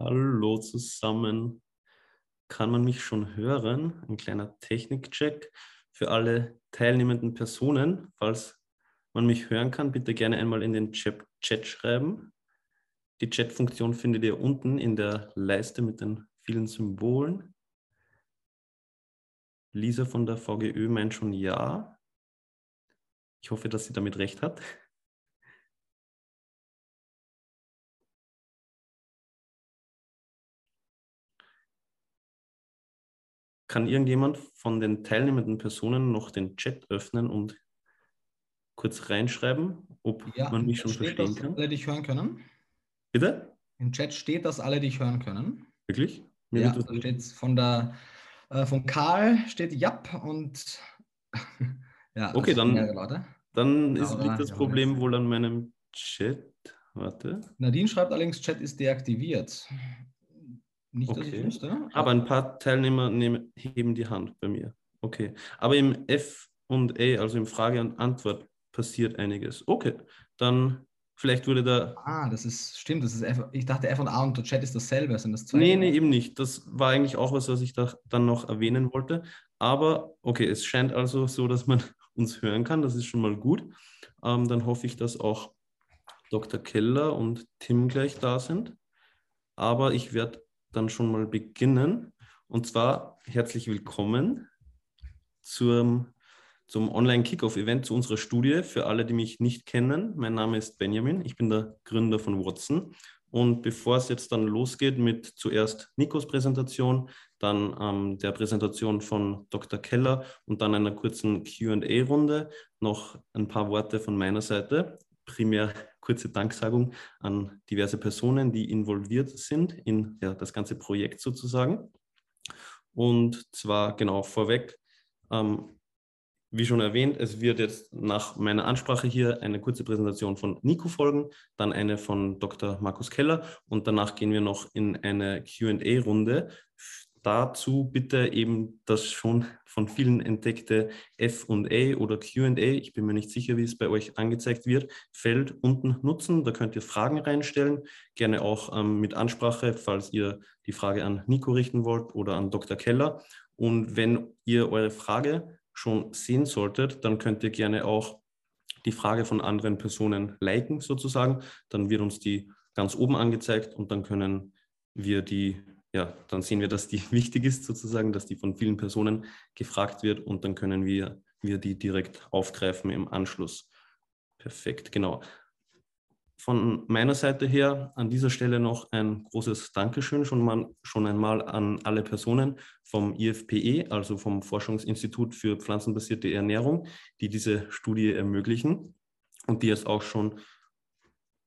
Hallo zusammen. Kann man mich schon hören? Ein kleiner Technikcheck für alle teilnehmenden Personen. Falls man mich hören kann, bitte gerne einmal in den Chat, schreiben. Die Chat-Funktion findet ihr unten in der Leiste mit den vielen Symbolen. Lisa von der VGÖ meint schon ja. Ich hoffe, dass sie damit recht hat. Kann irgendjemand von den teilnehmenden Personen noch den Chat öffnen und kurz reinschreiben, ob ja, man mich schon steht, verstehen dass kann? alle dich hören können. Bitte? Im Chat steht, dass alle dich hören können. Wirklich? Mir ja, da steht von der äh, von Karl steht Jap und ja. Okay, dann, dann ist, liegt das Problem wohl an meinem Chat. Warte. Nadine schreibt allerdings, Chat ist deaktiviert. Nicht, okay. dass ich wüsste. Aber ein paar Teilnehmer nehmen, heben die Hand bei mir. Okay. Aber im F und A, also im Frage und Antwort, passiert einiges. Okay, dann vielleicht wurde da. Ah, das ist, stimmt, das ist F, ich dachte F und A und der Chat ist dasselbe, sind das zwei? Nee, nee, eben nicht. Das war eigentlich auch was, was ich da dann noch erwähnen wollte. Aber okay, es scheint also so, dass man uns hören kann. Das ist schon mal gut. Ähm, dann hoffe ich, dass auch Dr. Keller und Tim gleich da sind. Aber ich werde dann schon mal beginnen. Und zwar herzlich willkommen zum, zum Online-Kickoff-Event zu unserer Studie. Für alle, die mich nicht kennen, mein Name ist Benjamin, ich bin der Gründer von Watson. Und bevor es jetzt dann losgeht mit zuerst Nikos Präsentation, dann ähm, der Präsentation von Dr. Keller und dann einer kurzen QA-Runde, noch ein paar Worte von meiner Seite. Primär kurze Danksagung an diverse Personen, die involviert sind in ja, das ganze Projekt sozusagen. Und zwar genau vorweg, ähm, wie schon erwähnt, es wird jetzt nach meiner Ansprache hier eine kurze Präsentation von Nico folgen, dann eine von Dr. Markus Keller und danach gehen wir noch in eine QA-Runde dazu bitte eben das schon von vielen entdeckte FA oder QA, ich bin mir nicht sicher, wie es bei euch angezeigt wird, Feld unten nutzen. Da könnt ihr Fragen reinstellen, gerne auch ähm, mit Ansprache, falls ihr die Frage an Nico richten wollt oder an Dr. Keller. Und wenn ihr eure Frage schon sehen solltet, dann könnt ihr gerne auch die Frage von anderen Personen liken sozusagen. Dann wird uns die ganz oben angezeigt und dann können wir die ja, dann sehen wir, dass die wichtig ist sozusagen, dass die von vielen Personen gefragt wird und dann können wir, wir die direkt aufgreifen im Anschluss. Perfekt, genau. Von meiner Seite her an dieser Stelle noch ein großes Dankeschön schon, mal, schon einmal an alle Personen vom IFPE, also vom Forschungsinstitut für pflanzenbasierte Ernährung, die diese Studie ermöglichen und die jetzt auch schon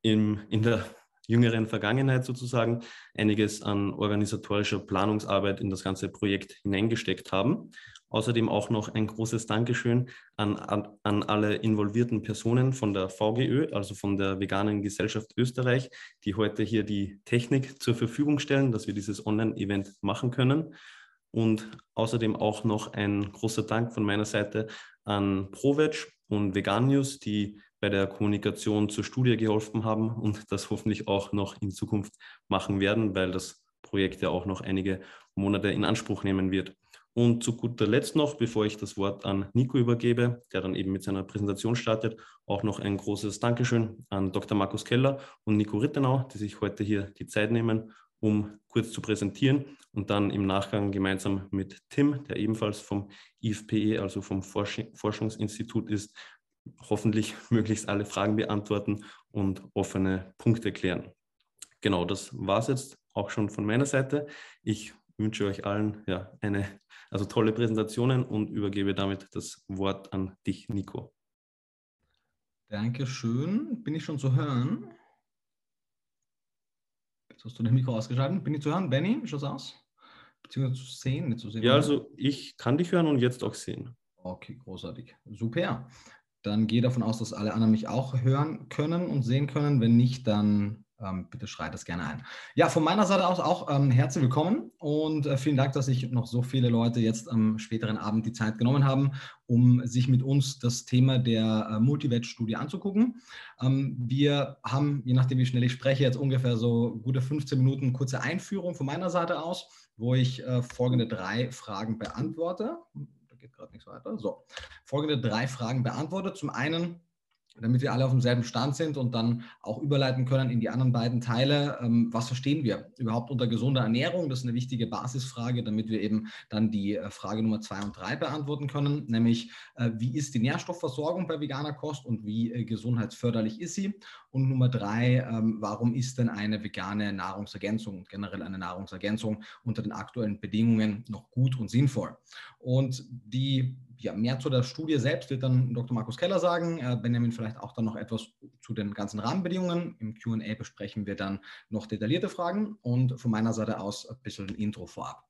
im, in der jüngeren Vergangenheit sozusagen einiges an organisatorischer Planungsarbeit in das ganze Projekt hineingesteckt haben. Außerdem auch noch ein großes Dankeschön an, an, an alle involvierten Personen von der VGÖ, also von der Veganen Gesellschaft Österreich, die heute hier die Technik zur Verfügung stellen, dass wir dieses Online-Event machen können. Und außerdem auch noch ein großer Dank von meiner Seite an ProVeg und Vegan News, die bei der Kommunikation zur Studie geholfen haben und das hoffentlich auch noch in Zukunft machen werden, weil das Projekt ja auch noch einige Monate in Anspruch nehmen wird. Und zu guter Letzt noch, bevor ich das Wort an Nico übergebe, der dann eben mit seiner Präsentation startet, auch noch ein großes Dankeschön an Dr. Markus Keller und Nico Rittenau, die sich heute hier die Zeit nehmen, um kurz zu präsentieren und dann im Nachgang gemeinsam mit Tim, der ebenfalls vom IFPE, also vom Forschungsinstitut ist, hoffentlich möglichst alle Fragen beantworten und offene Punkte klären. Genau, das war es jetzt auch schon von meiner Seite. Ich wünsche euch allen ja, eine also tolle Präsentationen und übergebe damit das Wort an dich, Nico. Dankeschön. Bin ich schon zu hören? Jetzt hast du das Mikro ausgeschaltet. Bin ich zu hören, Benny? Wie schaut es aus? Beziehungsweise zu sehen, nicht zu sehen. Ja, also ich kann dich hören und jetzt auch sehen. Okay, großartig. Super dann gehe davon aus, dass alle anderen mich auch hören können und sehen können. Wenn nicht, dann ähm, bitte schreit das gerne ein. Ja, von meiner Seite aus auch ähm, herzlich willkommen und äh, vielen Dank, dass sich noch so viele Leute jetzt am späteren Abend die Zeit genommen haben, um sich mit uns das Thema der äh, Multivet-Studie anzugucken. Ähm, wir haben, je nachdem wie schnell ich spreche, jetzt ungefähr so gute 15 Minuten kurze Einführung von meiner Seite aus, wo ich äh, folgende drei Fragen beantworte. Geht gerade nichts weiter. So, folgende drei Fragen beantworte. Zum einen, damit wir alle auf demselben Stand sind und dann auch überleiten können in die anderen beiden Teile. Ähm, was verstehen wir überhaupt unter gesunder Ernährung? Das ist eine wichtige Basisfrage, damit wir eben dann die äh, Frage Nummer zwei und drei beantworten können, nämlich äh, wie ist die Nährstoffversorgung bei veganer Kost und wie äh, gesundheitsförderlich ist sie? Und Nummer drei, ähm, warum ist denn eine vegane Nahrungsergänzung und generell eine Nahrungsergänzung unter den aktuellen Bedingungen noch gut und sinnvoll? Und die ja, mehr zu der Studie selbst wird dann Dr. Markus Keller sagen. Äh, Benjamin vielleicht auch dann noch etwas zu den ganzen Rahmenbedingungen. Im QA besprechen wir dann noch detaillierte Fragen und von meiner Seite aus ein bisschen ein Intro vorab.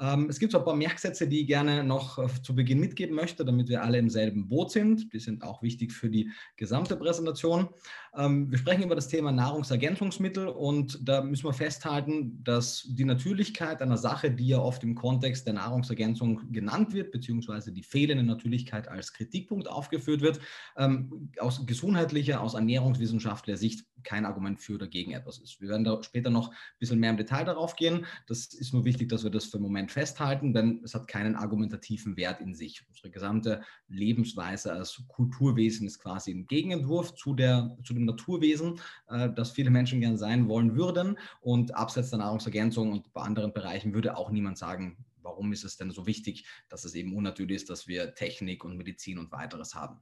Ähm, es gibt so ein paar Merksätze, die ich gerne noch äh, zu Beginn mitgeben möchte, damit wir alle im selben Boot sind. Die sind auch wichtig für die gesamte Präsentation. Ähm, wir sprechen über das Thema Nahrungsergänzungsmittel und da müssen wir festhalten, dass die Natürlichkeit einer Sache, die ja oft im Kontext der Nahrungsergänzung genannt wird, beziehungsweise die fehlende Natürlichkeit als Kritikpunkt aufgeführt wird, ähm, aus gesundheitlicher, aus ernährungswissenschaftlicher Sicht kein Argument für oder gegen etwas ist. Wir werden da später noch ein bisschen mehr im Detail darauf gehen. Das ist nur wichtig, dass wir das für den Moment festhalten, denn es hat keinen argumentativen Wert in sich. Unsere gesamte Lebensweise als Kulturwesen ist quasi ein Gegenentwurf zu, der, zu dem Naturwesen, äh, das viele Menschen gern sein wollen würden. Und abseits der Nahrungsergänzung und bei anderen Bereichen würde auch niemand sagen, warum ist es denn so wichtig, dass es eben unnatürlich ist, dass wir Technik und Medizin und weiteres haben.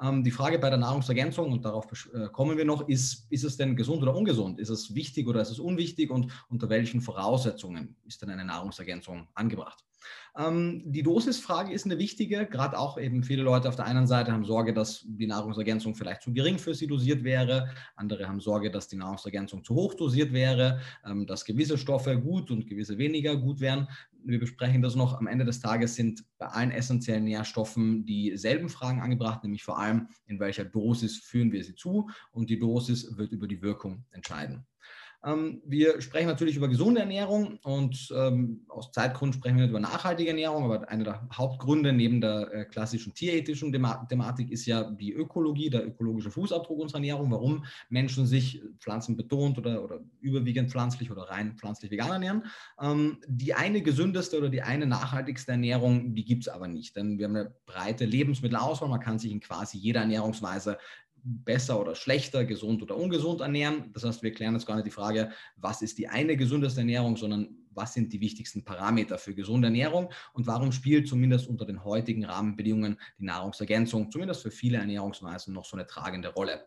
Ähm, die Frage bei der Nahrungsergänzung, und darauf äh, kommen wir noch, ist, ist es denn gesund oder ungesund? Ist es wichtig oder ist es unwichtig und unter welchen Voraussetzungen ist denn eine Nahrungsergänzung angebracht? Ähm, die Dosisfrage ist eine wichtige, gerade auch eben viele Leute auf der einen Seite haben Sorge, dass die Nahrungsergänzung vielleicht zu gering für sie dosiert wäre, andere haben Sorge, dass die Nahrungsergänzung zu hoch dosiert wäre, ähm, dass gewisse Stoffe gut und gewisse weniger gut wären. Wir besprechen das noch. Am Ende des Tages sind bei allen essentiellen Nährstoffen dieselben Fragen angebracht, nämlich vor allem, in welcher Dosis führen wir sie zu und die Dosis wird über die Wirkung entscheiden. Ähm, wir sprechen natürlich über gesunde Ernährung und ähm, aus Zeitgrund sprechen wir nicht über nachhaltige Ernährung, aber einer der Hauptgründe neben der äh, klassischen tierethischen Thematik ist ja die Ökologie, der ökologische Fußabdruck unserer Ernährung, warum Menschen sich pflanzenbetont oder, oder überwiegend pflanzlich oder rein pflanzlich vegan ernähren. Ähm, die eine gesündeste oder die eine nachhaltigste Ernährung, die gibt es aber nicht, denn wir haben eine breite Lebensmittelauswahl, man kann sich in quasi jeder Ernährungsweise besser oder schlechter, gesund oder ungesund ernähren. Das heißt, wir klären jetzt gar nicht die Frage, was ist die eine gesündeste Ernährung, sondern was sind die wichtigsten Parameter für gesunde Ernährung und warum spielt zumindest unter den heutigen Rahmenbedingungen die Nahrungsergänzung, zumindest für viele Ernährungsweisen, noch so eine tragende Rolle.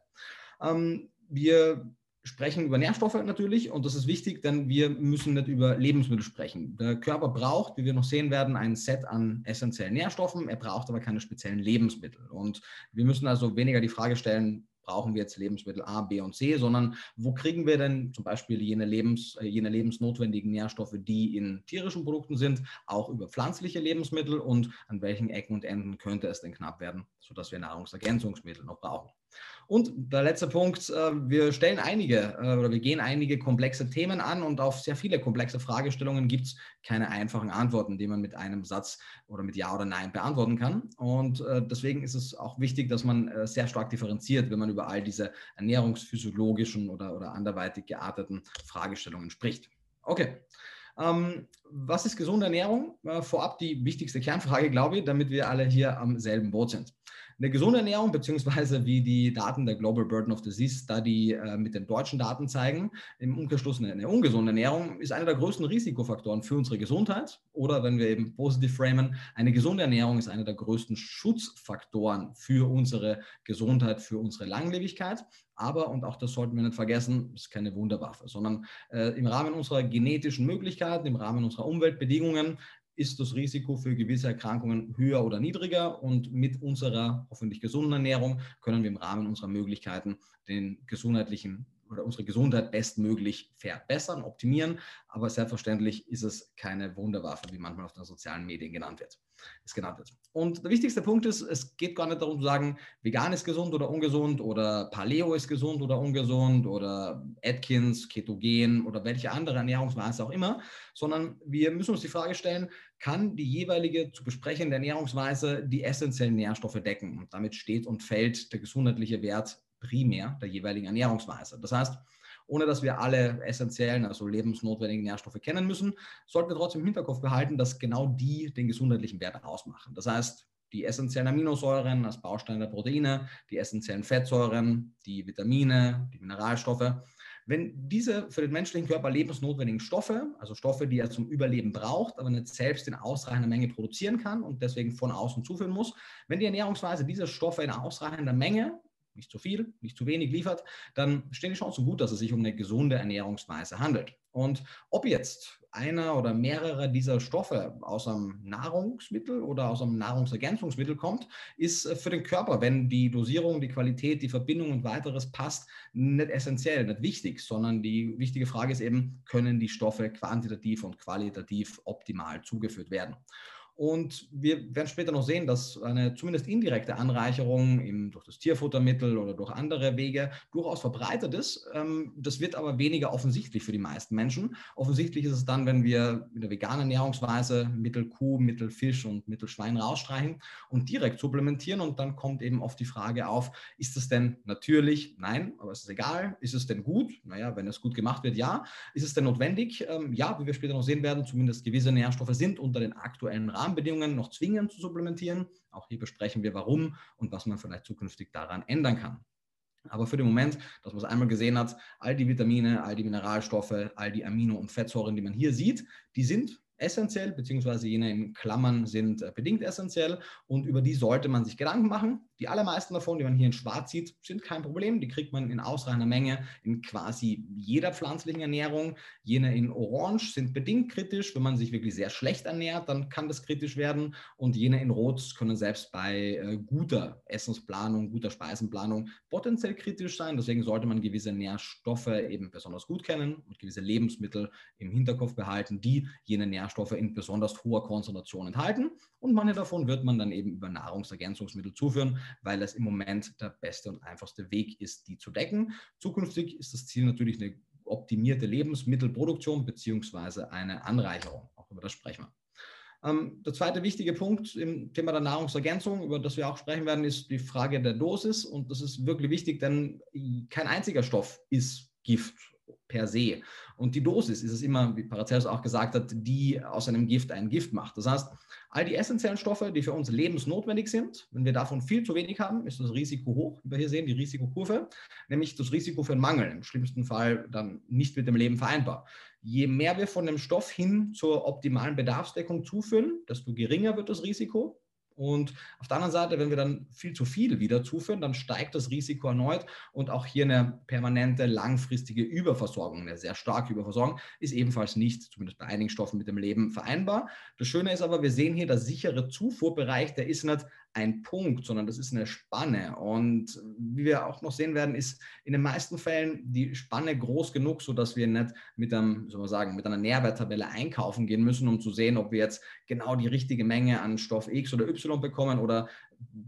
Ähm, wir sprechen über Nährstoffe natürlich und das ist wichtig, denn wir müssen nicht über Lebensmittel sprechen. Der Körper braucht, wie wir noch sehen werden, ein Set an essentiellen Nährstoffen, er braucht aber keine speziellen Lebensmittel. Und wir müssen also weniger die Frage stellen, brauchen wir jetzt Lebensmittel A, B und C, sondern wo kriegen wir denn zum Beispiel jene, Lebens, äh, jene lebensnotwendigen Nährstoffe, die in tierischen Produkten sind, auch über pflanzliche Lebensmittel und an welchen Ecken und Enden könnte es denn knapp werden, sodass wir Nahrungsergänzungsmittel noch brauchen. Und der letzte Punkt, äh, wir stellen einige äh, oder wir gehen einige komplexe Themen an und auf sehr viele komplexe Fragestellungen gibt es keine einfachen Antworten, die man mit einem Satz oder mit Ja oder Nein beantworten kann. Und äh, deswegen ist es auch wichtig, dass man sehr stark differenziert, wenn man über all diese ernährungsphysiologischen oder, oder anderweitig gearteten Fragestellungen spricht. Okay. Ähm, was ist gesunde Ernährung? Äh, vorab die wichtigste Kernfrage, glaube ich, damit wir alle hier am selben Boot sind. Eine gesunde Ernährung, beziehungsweise wie die Daten der Global Burden of Disease Study äh, mit den deutschen Daten zeigen, im Umkehrschluss eine, eine, ungesunde Ernährung ist einer der größten Risikofaktoren für unsere Gesundheit. Oder wenn wir eben positiv framen, eine gesunde Ernährung ist einer der größten Schutzfaktoren für unsere Gesundheit, für unsere Langlebigkeit. Aber, und auch das sollten wir nicht vergessen, ist keine Wunderwaffe, sondern äh, im Rahmen unserer genetischen Möglichkeiten, im Rahmen unserer Umweltbedingungen ist das Risiko für gewisse Erkrankungen höher oder niedriger. Und mit unserer hoffentlich gesunden Ernährung können wir im Rahmen unserer Möglichkeiten den gesundheitlichen oder unsere Gesundheit bestmöglich verbessern, optimieren. Aber selbstverständlich ist es keine Wunderwaffe, wie manchmal auf den sozialen Medien genannt wird. Es genannt wird. Und der wichtigste Punkt ist, es geht gar nicht darum zu sagen, vegan ist gesund oder ungesund oder Paleo ist gesund oder ungesund oder Atkins, Ketogen oder welche andere Ernährungsweise auch immer, sondern wir müssen uns die Frage stellen, kann die jeweilige zu besprechende Ernährungsweise die essentiellen Nährstoffe decken? Und damit steht und fällt der gesundheitliche Wert primär der jeweiligen Ernährungsweise. Das heißt, ohne dass wir alle essentiellen, also lebensnotwendigen Nährstoffe kennen müssen, sollten wir trotzdem im Hinterkopf behalten, dass genau die den gesundheitlichen Wert ausmachen. Das heißt, die essentiellen Aminosäuren als Baustein der Proteine, die essentiellen Fettsäuren, die Vitamine, die Mineralstoffe. Wenn diese für den menschlichen Körper lebensnotwendigen Stoffe, also Stoffe, die er zum Überleben braucht, aber nicht selbst in ausreichender Menge produzieren kann und deswegen von außen zuführen muss, wenn die Ernährungsweise diese Stoffe in ausreichender Menge nicht zu viel, nicht zu wenig liefert, dann stehen die Chancen gut, dass es sich um eine gesunde Ernährungsweise handelt. Und ob jetzt einer oder mehrere dieser Stoffe aus einem Nahrungsmittel oder aus einem Nahrungsergänzungsmittel kommt, ist für den Körper, wenn die Dosierung, die Qualität, die Verbindung und weiteres passt, nicht essentiell, nicht wichtig, sondern die wichtige Frage ist eben, können die Stoffe quantitativ und qualitativ optimal zugeführt werden. Und wir werden später noch sehen, dass eine zumindest indirekte Anreicherung im, durch das Tierfuttermittel oder durch andere Wege durchaus verbreitet ist. Ähm, das wird aber weniger offensichtlich für die meisten Menschen. Offensichtlich ist es dann, wenn wir in der veganen Ernährungsweise Mittel Kuh, Mittel Fisch und Mittel Schwein rausstreichen und direkt supplementieren. Und dann kommt eben oft die Frage auf, ist es denn natürlich? Nein, aber es ist egal. Ist es denn gut? Naja, wenn es gut gemacht wird, ja. Ist es denn notwendig? Ähm, ja, wie wir später noch sehen werden, zumindest gewisse Nährstoffe sind unter den aktuellen Rahmen Rahmenbedingungen noch zwingend zu supplementieren. Auch hier besprechen wir, warum und was man vielleicht zukünftig daran ändern kann. Aber für den Moment, dass man es einmal gesehen hat, all die Vitamine, all die Mineralstoffe, all die Amino- und Fettsäuren, die man hier sieht, die sind essentiell, beziehungsweise jene in Klammern sind äh, bedingt essentiell und über die sollte man sich Gedanken machen. Die allermeisten davon, die man hier in Schwarz sieht, sind kein Problem. Die kriegt man in ausreichender Menge in quasi jeder pflanzlichen Ernährung. Jene in Orange sind bedingt kritisch. Wenn man sich wirklich sehr schlecht ernährt, dann kann das kritisch werden. Und jene in Rot können selbst bei äh, guter Essensplanung, guter Speisenplanung potenziell kritisch sein. Deswegen sollte man gewisse Nährstoffe eben besonders gut kennen und gewisse Lebensmittel im Hinterkopf behalten, die jene Nährstoffe in besonders hoher Konzentration enthalten. Und manche davon wird man dann eben über Nahrungsergänzungsmittel zuführen weil es im Moment der beste und einfachste Weg ist, die zu decken. Zukünftig ist das Ziel natürlich eine optimierte Lebensmittelproduktion bzw. eine Anreicherung. Auch über das sprechen wir. Ähm, der zweite wichtige Punkt im Thema der Nahrungsergänzung, über das wir auch sprechen werden, ist die Frage der Dosis. Und das ist wirklich wichtig, denn kein einziger Stoff ist Gift per se. Und die Dosis ist es immer, wie Paracelsus auch gesagt hat, die aus einem Gift ein Gift macht. Das heißt, all die essentiellen Stoffe, die für uns lebensnotwendig sind, wenn wir davon viel zu wenig haben, ist das Risiko hoch. Wie wir hier sehen, die Risikokurve, nämlich das Risiko für einen Mangel, im schlimmsten Fall dann nicht mit dem Leben vereinbar. Je mehr wir von dem Stoff hin zur optimalen Bedarfsdeckung zuführen, desto geringer wird das Risiko. Und auf der anderen Seite, wenn wir dann viel zu viel wieder zuführen, dann steigt das Risiko erneut und auch hier eine permanente langfristige Überversorgung, eine sehr starke Überversorgung, ist ebenfalls nicht, zumindest bei einigen Stoffen, mit dem Leben vereinbar. Das Schöne ist aber, wir sehen hier, der sichere Zufuhrbereich, der ist nicht ein Punkt, sondern das ist eine Spanne. Und wie wir auch noch sehen werden, ist in den meisten Fällen die Spanne groß genug, sodass wir nicht mit, einem, soll man sagen, mit einer Nährwerttabelle einkaufen gehen müssen, um zu sehen, ob wir jetzt genau die richtige Menge an Stoff X oder Y bekommen oder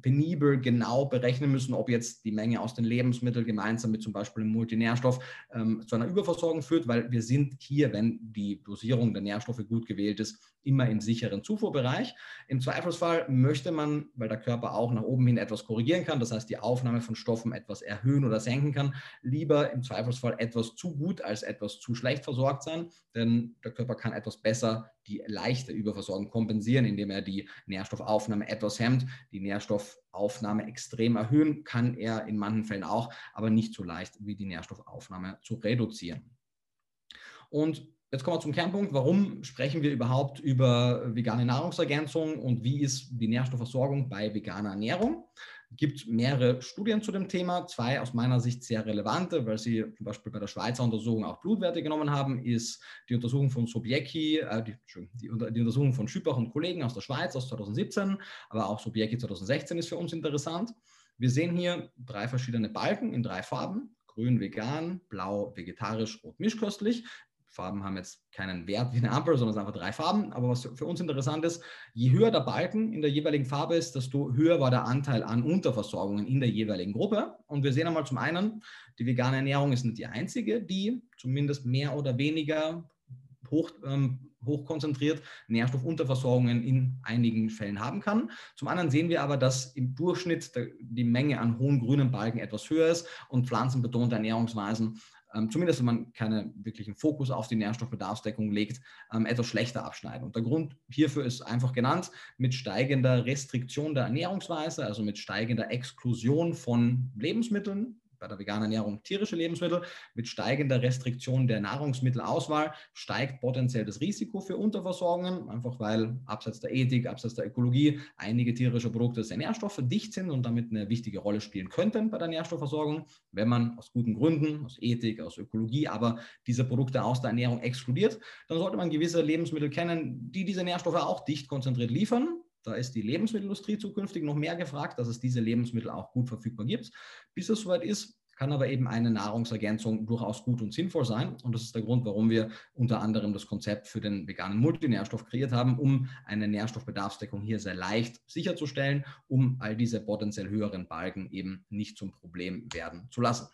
penibel genau berechnen müssen, ob jetzt die Menge aus den Lebensmitteln gemeinsam mit zum Beispiel dem Multinährstoff ähm, zu einer Überversorgung führt, weil wir sind hier, wenn die Dosierung der Nährstoffe gut gewählt ist, immer im sicheren Zufuhrbereich. Im Zweifelsfall möchte man, weil der Körper auch nach oben hin etwas korrigieren kann, das heißt die Aufnahme von Stoffen etwas erhöhen oder senken kann, lieber im Zweifelsfall etwas zu gut als etwas zu schlecht versorgt sein, denn der Körper kann etwas besser die leichte Überversorgung kompensieren, indem er die Nährstoffaufnahme etwas hemmt. Die Nährstoffaufnahme extrem erhöhen kann er in manchen Fällen auch, aber nicht so leicht wie die Nährstoffaufnahme zu reduzieren. Und Jetzt kommen wir zum Kernpunkt. Warum sprechen wir überhaupt über vegane Nahrungsergänzung und wie ist die Nährstoffversorgung bei veganer Ernährung? Gibt mehrere Studien zu dem Thema. Zwei aus meiner Sicht sehr relevante, weil sie zum Beispiel bei der Schweizer Untersuchung auch Blutwerte genommen haben, ist die Untersuchung von Sobiecki, äh, die, die, die, Untersuchung von Schüppach und Kollegen aus der Schweiz aus 2017, aber auch Sobiecki 2016 ist für uns interessant. Wir sehen hier drei verschiedene Balken in drei Farben. grün vegan, blau vegetarisch, rot mischköstlich. Farben haben jetzt keinen Wert wie eine Ampel, sondern es sind einfach drei Farben. Aber was für uns interessant ist, je höher der Balken in der jeweiligen Farbe ist, desto höher war der Anteil an Unterversorgungen in der jeweiligen Gruppe. Und wir sehen einmal zum einen, die vegane Ernährung ist nicht die einzige, die zumindest mehr oder weniger hoch, ähm, hochkonzentriert Nährstoffunterversorgungen in einigen Fällen haben kann. Zum anderen sehen wir aber, dass im Durchschnitt die Menge an hohen grünen Balken etwas höher ist und pflanzenbetonte Ernährungsweisen ähm, zumindest wenn man keinen wirklichen Fokus auf die Nährstoffbedarfsdeckung legt, ähm, etwas schlechter abschneiden. Und der Grund hierfür ist einfach genannt, mit steigender Restriktion der Ernährungsweise, also mit steigender Exklusion von Lebensmitteln, bei der veganen Ernährung tierische Lebensmittel. Mit steigender Restriktion der Nahrungsmittelauswahl steigt potenziell das Risiko für Unterversorgungen, einfach weil abseits der Ethik, abseits der Ökologie einige tierische Produkte sehr nährstoffdicht sind und damit eine wichtige Rolle spielen könnten bei der Nährstoffversorgung. Wenn man aus guten Gründen, aus Ethik, aus Ökologie, aber diese Produkte aus der Ernährung exkludiert, dann sollte man gewisse Lebensmittel kennen, die diese Nährstoffe auch dicht konzentriert liefern. Da ist die Lebensmittelindustrie zukünftig noch mehr gefragt, dass es diese Lebensmittel auch gut verfügbar gibt. Bis es soweit ist, kann aber eben eine Nahrungsergänzung durchaus gut und sinnvoll sein. Und das ist der Grund, warum wir unter anderem das Konzept für den veganen Multinährstoff kreiert haben, um eine Nährstoffbedarfsdeckung hier sehr leicht sicherzustellen, um all diese potenziell höheren Balken eben nicht zum Problem werden zu lassen.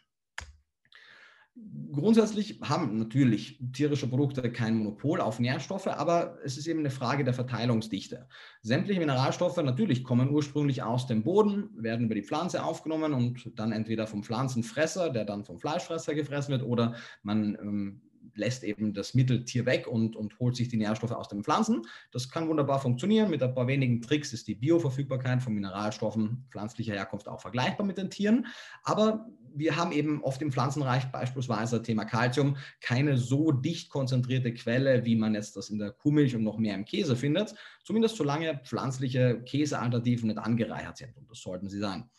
Grundsätzlich haben natürlich tierische Produkte kein Monopol auf Nährstoffe, aber es ist eben eine Frage der Verteilungsdichte. Sämtliche Mineralstoffe natürlich kommen ursprünglich aus dem Boden, werden über die Pflanze aufgenommen und dann entweder vom Pflanzenfresser, der dann vom Fleischfresser gefressen wird, oder man ähm, lässt eben das Mitteltier weg und, und holt sich die Nährstoffe aus den Pflanzen. Das kann wunderbar funktionieren. Mit ein paar wenigen Tricks ist die Bioverfügbarkeit von Mineralstoffen pflanzlicher Herkunft auch vergleichbar mit den Tieren. Aber wir haben eben oft im Pflanzenreich beispielsweise Thema Kalzium keine so dicht konzentrierte Quelle, wie man jetzt das in der Kuhmilch und noch mehr im Käse findet. Zumindest solange pflanzliche Käsealternativen nicht angereichert sind. Und das sollten sie sein.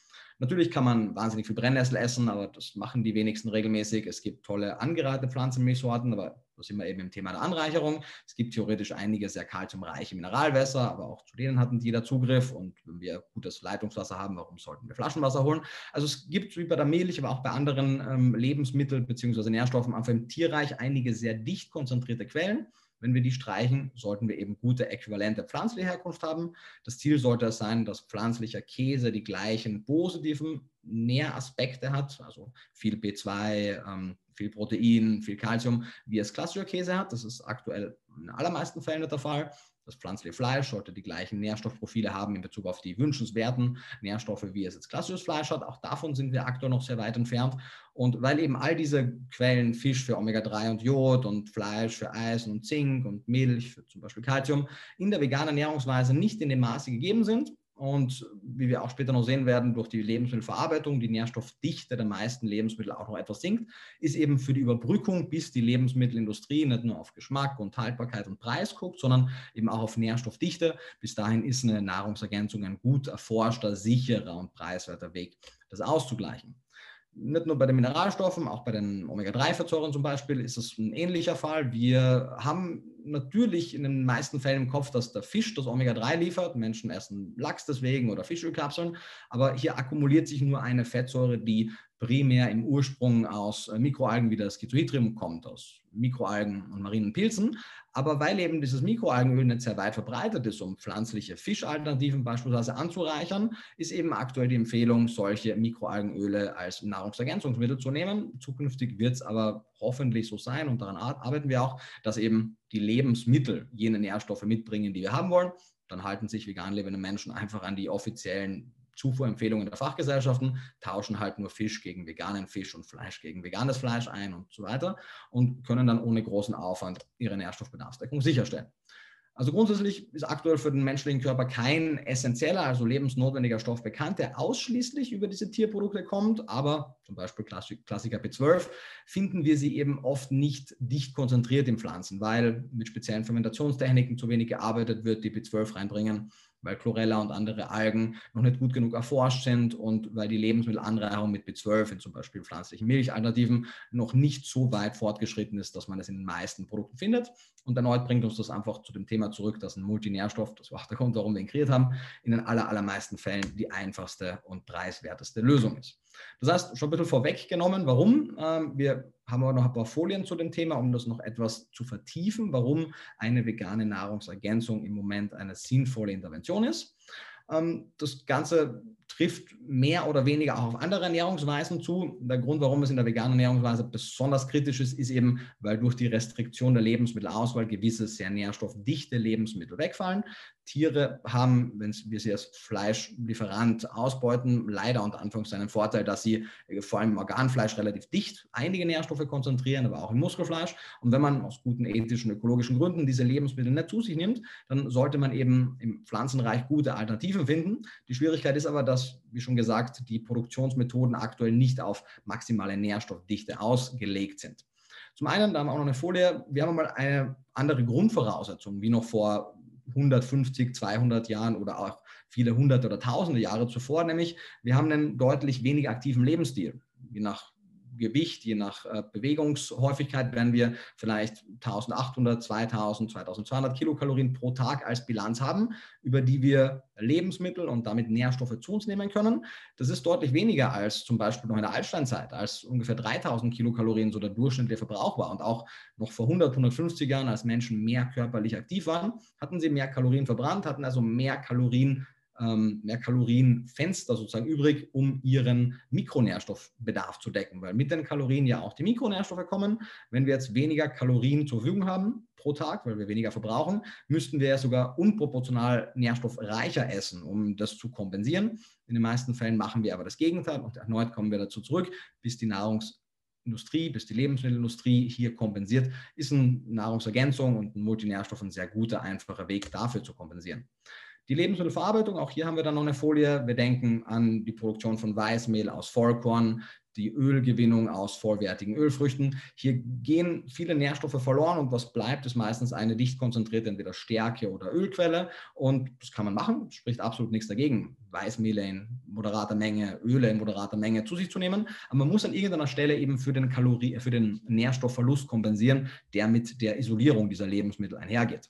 Natürlich kann man wahnsinnig viel Brennnessel essen, aber das machen die wenigsten regelmäßig. Es gibt tolle angereihte Pflanzenmilchsorten, aber da sind wir eben im Thema der Anreicherung. Es gibt theoretisch einige sehr kalziumreiche Mineralwässer, aber auch zu denen hat nicht jeder Zugriff. Und wenn wir gutes Leitungswasser haben, warum sollten wir Flaschenwasser holen? Also es gibt wie bei der Milch, aber auch bei anderen ähm, Lebensmitteln bzw. Nährstoffen einfach im Tierreich einige sehr dicht konzentrierte Quellen. Wenn wir die streichen, sollten wir eben gute äquivalente pflanzliche Herkunft haben. Das Ziel sollte es sein, dass pflanzlicher Käse die gleichen positiven Nähraspekte hat, also viel B2, ähm, viel Protein, viel Kalzium, wie es klassischer Käse hat. Das ist aktuell in allermeisten Fällen der Fall. Das pflanzliche Fleisch sollte die gleichen Nährstoffprofile haben in Bezug auf die wünschenswerten Nährstoffe, wie es jetzt klassisches Fleisch hat. Auch davon sind wir aktuell noch sehr weit entfernt. Und weil eben all diese Quellen, Fisch für Omega-3 und Jod und Fleisch für Eisen und Zink und Milch für zum Beispiel Kalzium, in der veganen Ernährungsweise nicht in dem Maße gegeben sind, und wie wir auch später noch sehen werden, durch die Lebensmittelverarbeitung, die Nährstoffdichte der meisten Lebensmittel auch noch etwas sinkt, ist eben für die Überbrückung, bis die Lebensmittelindustrie nicht nur auf Geschmack und Haltbarkeit und Preis guckt, sondern eben auch auf Nährstoffdichte. Bis dahin ist eine Nahrungsergänzung ein gut erforschter, sicherer und preiswerter Weg, das auszugleichen nicht nur bei den Mineralstoffen, auch bei den Omega-3-Fettsäuren zum Beispiel ist es ein ähnlicher Fall. Wir haben natürlich in den meisten Fällen im Kopf, dass der Fisch das Omega-3 liefert. Menschen essen Lachs deswegen oder Fischölkapseln. Aber hier akkumuliert sich nur eine Fettsäure, die primär im Ursprung aus äh, Mikroalgen wie das Schizohydrium kommt, aus Mikroalgen und marinen Pilzen. Aber weil eben dieses Mikroalgenöl nicht sehr weit verbreitet ist, um pflanzliche Fischalternativen beispielsweise anzureichern, ist eben aktuell die Empfehlung, solche Mikroalgenöle als Nahrungsergänzungsmittel zu nehmen. Zukünftig wird es aber hoffentlich so sein und daran arbeiten wir auch, dass eben die Lebensmittel jene Nährstoffe mitbringen, die wir haben wollen. Dann halten sich vegan lebende Menschen einfach an die offiziellen Zufuhrempfehlungen der Fachgesellschaften, tauschen halt nur Fisch gegen veganen Fisch und Fleisch gegen veganes Fleisch ein und so weiter und können dann ohne großen Aufwand ihre Nährstoffbedarfsdeckung sicherstellen. Also grundsätzlich ist aktuell für den menschlichen Körper kein essentieller, also lebensnotwendiger Stoff bekannt, der ausschließlich über diese Tierprodukte kommt, aber zum Beispiel Klassiker B12 finden wir sie eben oft nicht dicht konzentriert in Pflanzen, weil mit speziellen Fermentationstechniken zu wenig gearbeitet wird, die B12 reinbringen weil Chlorella und andere Algen noch nicht gut genug erforscht sind und weil die Lebensmittelanreicherung mit B12 in zum Beispiel pflanzlichen Milchalternativen noch nicht so weit fortgeschritten ist, dass man es in den meisten Produkten findet. Und erneut bringt uns das einfach zu dem Thema zurück, dass ein Multinährstoff, das war der Grund, warum wir ihn kreiert haben, in den aller, allermeisten Fällen die einfachste und preiswerteste Lösung ist. Das heißt, schon ein bisschen vorweggenommen, warum. Ähm, wir haben aber noch ein paar Folien zu dem Thema, um das noch etwas zu vertiefen, warum eine vegane Nahrungsergänzung im Moment eine sinnvolle Intervention ist. Ähm, das Ganze trifft mehr oder weniger auch auf andere Ernährungsweisen zu. Der Grund, warum es in der veganen Ernährungsweise besonders kritisch ist, ist eben, weil durch die Restriktion der Lebensmittelauswahl gewisse sehr nährstoffdichte Lebensmittel wegfallen. Tiere haben, wenn wir sie als Fleischlieferant ausbeuten, leider unter Anführungszeichen einen Vorteil, dass sie äh, vor allem im Organfleisch relativ dicht einige Nährstoffe konzentrieren, aber auch im Muskelfleisch. Und wenn man aus guten ethischen, ökologischen Gründen diese Lebensmittel nicht zu sich nimmt, dann sollte man eben im Pflanzenreich gute Alternativen finden. Die Schwierigkeit ist aber, dass, wie schon gesagt, die Produktionsmethoden aktuell nicht auf maximale Nährstoffdichte ausgelegt sind. Zum einen, da haben wir auch noch eine Folie, wir haben mal eine andere Grundvoraussetzung, wie noch vor 150, 200 Jahren oder auch viele hunderte oder tausende Jahre zuvor, nämlich wir haben einen deutlich weniger aktiven Lebensstil, je nach Gewicht, je nach äh, Bewegungshäufigkeit werden wir vielleicht 1800, 2000, 2200 Kilokalorien pro Tag als Bilanz haben, über die wir Lebensmittel und damit Nährstoffe zu uns nehmen können. Das ist deutlich weniger als zum Beispiel noch in der Altsteinzeit, als ungefähr 3000 Kilokalorien so der durchschnittliche Verbrauch war. Und auch noch vor 100, 150 Jahren, als Menschen mehr körperlich aktiv waren, hatten sie mehr Kalorien verbrannt, hatten also mehr Kalorien ähm, mehr Kalorienfenster sozusagen übrig, um ihren Mikronährstoffbedarf zu decken, weil mit den Kalorien ja auch die Mikronährstoffe kommen. Wenn wir jetzt weniger Kalorien zur Verfügung haben pro Tag, weil wir weniger verbrauchen, müssten wir ja sogar unproportional nährstoffreicher essen, um das zu kompensieren. In den meisten Fällen machen wir aber das Gegenteil und erneut kommen wir dazu zurück, bis die Nahrungsindustrie, bis die Lebensmittelindustrie hier kompensiert, ist eine Nahrungsergänzung und ein Multinährstoff ein sehr guter, einfacher Weg dafür zu kompensieren. Die Lebensmittelverarbeitung, auch hier haben wir dann noch eine Folie. Wir denken an die Produktion von Weißmehl aus Vollkorn, die Ölgewinnung aus vollwertigen Ölfrüchten. Hier gehen viele Nährstoffe verloren und was bleibt, ist meistens eine dicht konzentrierte entweder Stärke oder Ölquelle und das kann man machen, spricht absolut nichts dagegen, Weißmehle in moderater Menge, Öle in moderater Menge zu sich zu nehmen, aber man muss an irgendeiner Stelle eben für den, Kalorie, für den Nährstoffverlust kompensieren, der mit der Isolierung dieser Lebensmittel einhergeht.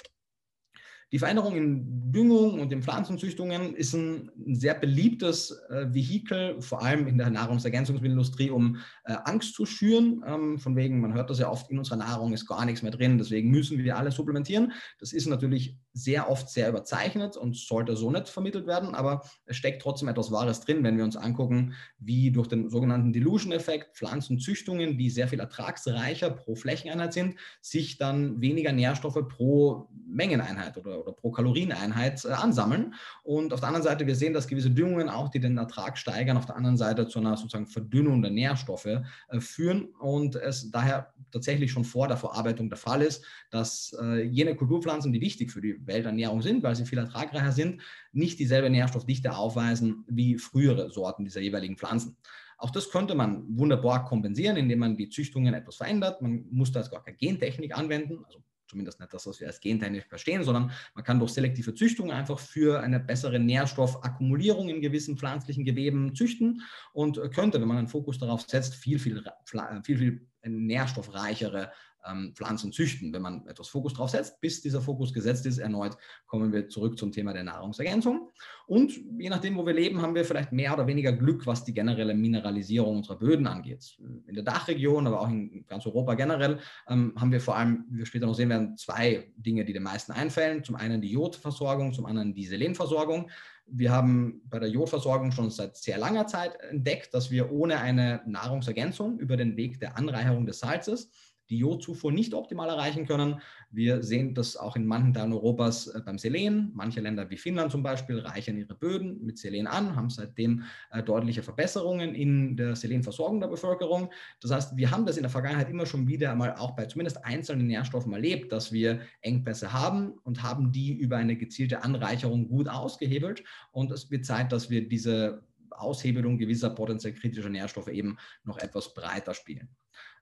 Die Veränderung in Düngung und in Pflanzenzüchtungen ist ein, sehr beliebtes äh, Vehikel, vor allem in der Nahrungsergänzungsmittelindustrie, um äh, Angst zu schüren. Ähm, von wegen, man hört das ja oft, in unserer Nahrung ist gar nichts mehr drin, deswegen müssen wir alle supplementieren. Das ist natürlich sehr oft sehr überzeichnet und sollte so nicht vermittelt werden, aber es steckt trotzdem etwas Wahres drin, wenn wir uns angucken, wie durch den sogenannten Dilution-Effekt Pflanzenzüchtungen, die sehr viel ertragsreicher pro Flächeneinheit sind, sich dann weniger Nährstoffe pro Mengeneinheit oder, oder pro Kalorieneinheit äh, ansammeln. Und auf der anderen Seite, wir sehen, dass gewisse Düngungen auch, die den Ertrag steigern, auf der anderen Seite zu einer sozusagen Verdünnung der Nährstoffe äh, führen und es daher tatsächlich schon vor der Verarbeitung der Fall ist, dass äh, jene Kulturpflanzen, die wichtig für die Welternährung sind, weil sie viel ertragreicher sind, nicht dieselbe Nährstoffdichte aufweisen wie frühere Sorten dieser jeweiligen Pflanzen. Auch das könnte man wunderbar kompensieren, indem man die Züchtungen etwas verändert. Man muss da jetzt gar keine Gentechnik anwenden, also zumindest nicht das, was wir als Gentechnik verstehen, sondern man kann durch selektive Züchtung einfach für eine bessere Nährstoffakkumulierung in gewissen pflanzlichen Geweben züchten und könnte, wenn man einen Fokus darauf setzt, viel, viel, viel, viel nährstoffreichere ähm, Pflanzen züchten, wenn man etwas Fokus drauf setzt. Bis dieser Fokus gesetzt ist, erneut kommen wir zurück zum Thema der Nahrungsergänzung. Und je nachdem, wo wir leben, haben wir vielleicht mehr oder weniger Glück, was die generelle Mineralisierung unserer Böden angeht. In der Dachregion, aber auch in ganz Europa generell, ähm, haben wir vor allem, wie wir später noch sehen werden, zwei Dinge, die den meisten einfällen. Zum einen die Jodversorgung, zum anderen die Selenversorgung. Wir haben bei der Jodversorgung schon seit sehr langer Zeit entdeckt, dass wir ohne eine Nahrungsergänzung über den Weg der Anreicherung des Salzes die Jodzufuhr nicht optimal erreichen können. Wir sehen das auch in manchen Teilen Europas äh, beim Selen. Manche Länder wie Finnland zum Beispiel reichern ihre Böden mit Selen an, haben seitdem äh, deutliche Verbesserungen in der Selenversorgung der Bevölkerung. Das heißt, wir haben das in der Vergangenheit immer schon wieder einmal auch bei zumindest einzelnen Nährstoffen erlebt, dass wir Engpässe haben und haben die über eine gezielte Anreicherung gut ausgehebelt. Und es wird Zeit, dass wir diese Aushebelung gewisser potenziell kritischer Nährstoffe eben noch etwas breiter spielen.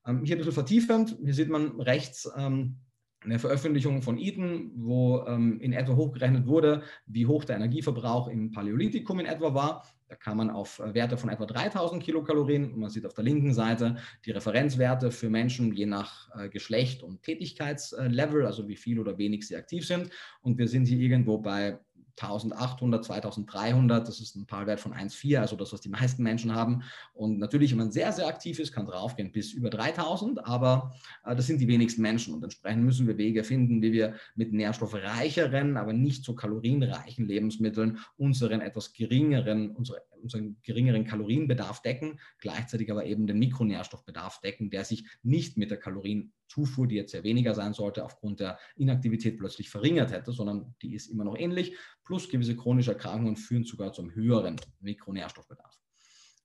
Ähm, hier ein bisschen vertiefend, hier sieht man rechts ähm, eine Veröffentlichung von Eaton, wo ähm, in etwa hochgerechnet wurde, wie hoch der Energieverbrauch im Paläolithikum in etwa war. Da kam man auf äh, Werte von etwa 3000 Kilokalorien. Man sieht auf der linken Seite die Referenzwerte für Menschen je nach äh, Geschlecht und Tätigkeitslevel, also wie viel oder wenig sie aktiv sind. Und wir sind hier irgendwo bei 1800, 2300, das ist ein Paarwert von 1,4, also das, was die meisten Menschen haben. Und natürlich, wenn man sehr, sehr aktiv ist, kann draufgehen bis über 3000, aber äh, das sind die wenigsten Menschen und entsprechend müssen wir Wege finden, wie wir mit nährstoffreicheren, aber nicht so kalorienreichen Lebensmitteln unseren etwas geringeren, unsere, unseren geringeren Kalorienbedarf decken, gleichzeitig aber eben den Mikronährstoffbedarf decken, der sich nicht mit der Kalorien Zufuhr, die jetzt ja weniger sein sollte, aufgrund der Inaktivität plötzlich verringert hätte, sondern die ist immer noch ähnlich. Plus gewisse chronische Erkrankungen führen sogar zum höheren Mikronährstoffbedarf.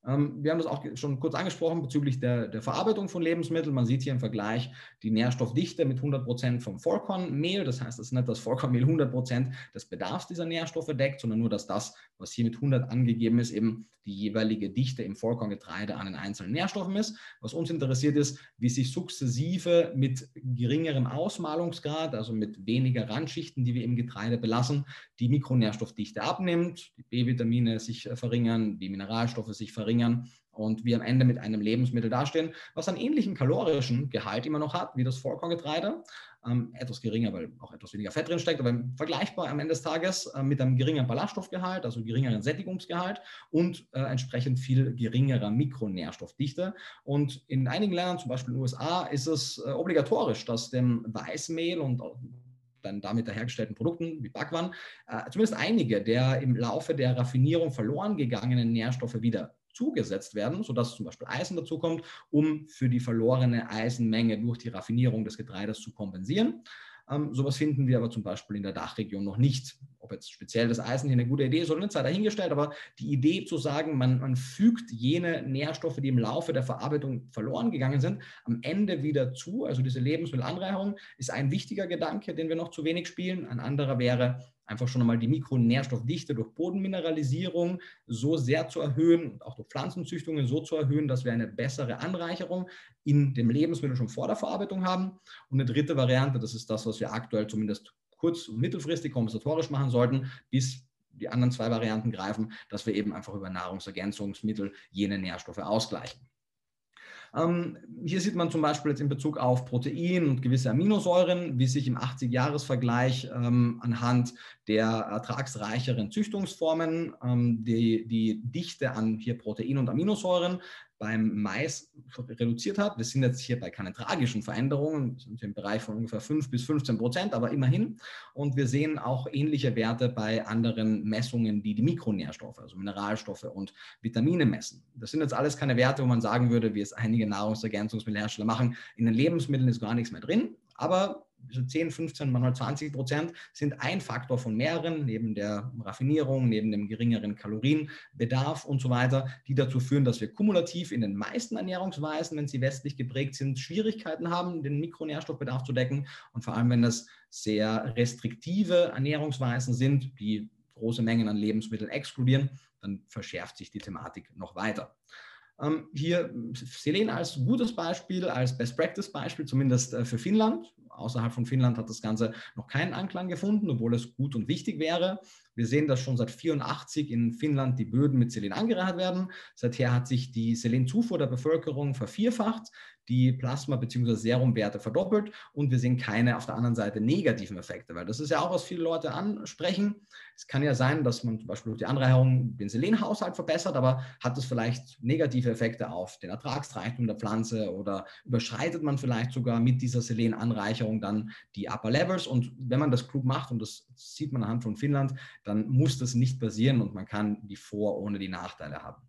Ähm, wir haben das auch schon kurz angesprochen bezüglich der, der, Verarbeitung von Lebensmitteln. Man sieht hier im Vergleich die Nährstoffdichte mit 100 Prozent vom Vollkornmehl. Das heißt, es ist nicht, dass Vollkornmehl 100 Prozent des Bedarfs dieser Nährstoffe deckt, sondern nur, dass das, was hier mit 100 angegeben ist, eben die jeweilige Dichte im Vollkorngetreide an den einzelnen Nährstoffen ist. Was uns interessiert ist, wie sich sukzessive mit geringerem Ausmalungsgrad, also mit weniger Randschichten, die wir im Getreide belassen, die Mikronährstoffdichte abnimmt, die B-Vitamine sich verringern, die Mineralstoffe sich verringern verringern und wir am Ende mit einem Lebensmittel dastehen, was einen ähnlichen kalorischen Gehalt immer noch hat wie das Vollkorngetreide. Ähm, etwas geringer, weil auch etwas weniger Fett drin steckt, aber vergleichbar am Ende des Tages äh, mit einem geringeren Ballaststoffgehalt, also geringeren Sättigungsgehalt und äh, entsprechend viel geringerer Mikronährstoffdichte. Und in einigen Ländern, zum Beispiel in den USA, ist es äh, obligatorisch, dass dem Weißmehl und dann damit hergestellten Produkten wie Backwaren, äh, zumindest einige der im Laufe der Raffinierung verloren gegangenen Nährstoffe wieder zugesetzt werden, sodass zum Beispiel Eisen dazukommt, um für die verlorene Eisenmenge durch die Raffinierung des Getreides zu kompensieren. Ähm, sowas finden wir aber zum Beispiel in der Dachregion noch nicht. Ob jetzt speziell das Eisen hier eine gute Idee ist oder nicht, sei dahingestellt, aber die Idee zu sagen, man, man fügt jene Nährstoffe, die im Laufe der Verarbeitung verloren gegangen sind, am Ende wieder zu, also diese Lebensmittelanreicherung, ist ein wichtiger Gedanke, den wir noch zu wenig spielen. Ein anderer wäre, einfach schon einmal die Mikronährstoffdichte durch Bodenmineralisierung so sehr zu erhöhen und auch durch Pflanzenzüchtungen so zu erhöhen, dass wir eine bessere Anreicherung in dem Lebensmittel schon vor der Verarbeitung haben. Und eine dritte Variante, das ist das, was wir aktuell zumindest kurz- und mittelfristig kompensatorisch machen sollten, bis die anderen zwei Varianten greifen, dass wir eben einfach über Nahrungsergänzungsmittel jene Nährstoffe ausgleichen. Ähm, hier sieht man zum Beispiel jetzt in Bezug auf Protein und gewisse Aminosäuren, wie sich im 80-Jahres-Vergleich ähm, anhand der ertragsreicheren Züchtungsformen ähm, die, die Dichte an hier Protein und Aminosäuren beim Mais reduziert hat. Wir sind jetzt hier bei keinen tragischen Veränderungen, sind im Bereich von ungefähr 5 bis 15 Prozent, aber immerhin. Und wir sehen auch ähnliche Werte bei anderen Messungen, die die Mikronährstoffe, also Mineralstoffe und Vitamine messen. Das sind jetzt alles keine Werte, wo man sagen würde, wie es einige Nahrungsergänzungsmittelhersteller machen. In den Lebensmitteln ist gar nichts mehr drin. Aber 10, 15, manchmal 20 Prozent sind ein Faktor von mehreren, neben der Raffinierung, neben dem geringeren Kalorienbedarf und so weiter, die dazu führen, dass wir kumulativ in den meisten Ernährungsweisen, wenn sie westlich geprägt sind, Schwierigkeiten haben, den Mikronährstoffbedarf zu decken. Und vor allem, wenn das sehr restriktive Ernährungsweisen sind, die große Mengen an Lebensmitteln exkludieren, dann verschärft sich die Thematik noch weiter. Ähm, hier Selen als gutes Beispiel, als Best Practice Beispiel, zumindest äh, für Finnland. Außerhalb von Finnland hat das Ganze noch keinen Anklang gefunden, obwohl es gut und wichtig wäre. Wir sehen, dass schon seit 84 in Finnland die Böden mit Selen angereichert werden. Seither hat sich die Selenzufuhr der Bevölkerung vervierfacht die Plasma- bzw. Serumwerte verdoppelt und wir sehen keine auf der anderen Seite negativen Effekte, weil das ist ja auch, was viele Leute ansprechen. Es kann ja sein, dass man zum Beispiel durch die Anreicherung den Selenhaushalt verbessert, aber hat das vielleicht negative Effekte auf den Ertragsreichtum der Pflanze oder überschreitet man vielleicht sogar mit dieser Selenanreicherung dann die Upper Levels und wenn man das klug macht und das sieht man anhand von Finnland, dann muss das nicht passieren und man kann die Vor- ohne die Nachteile haben.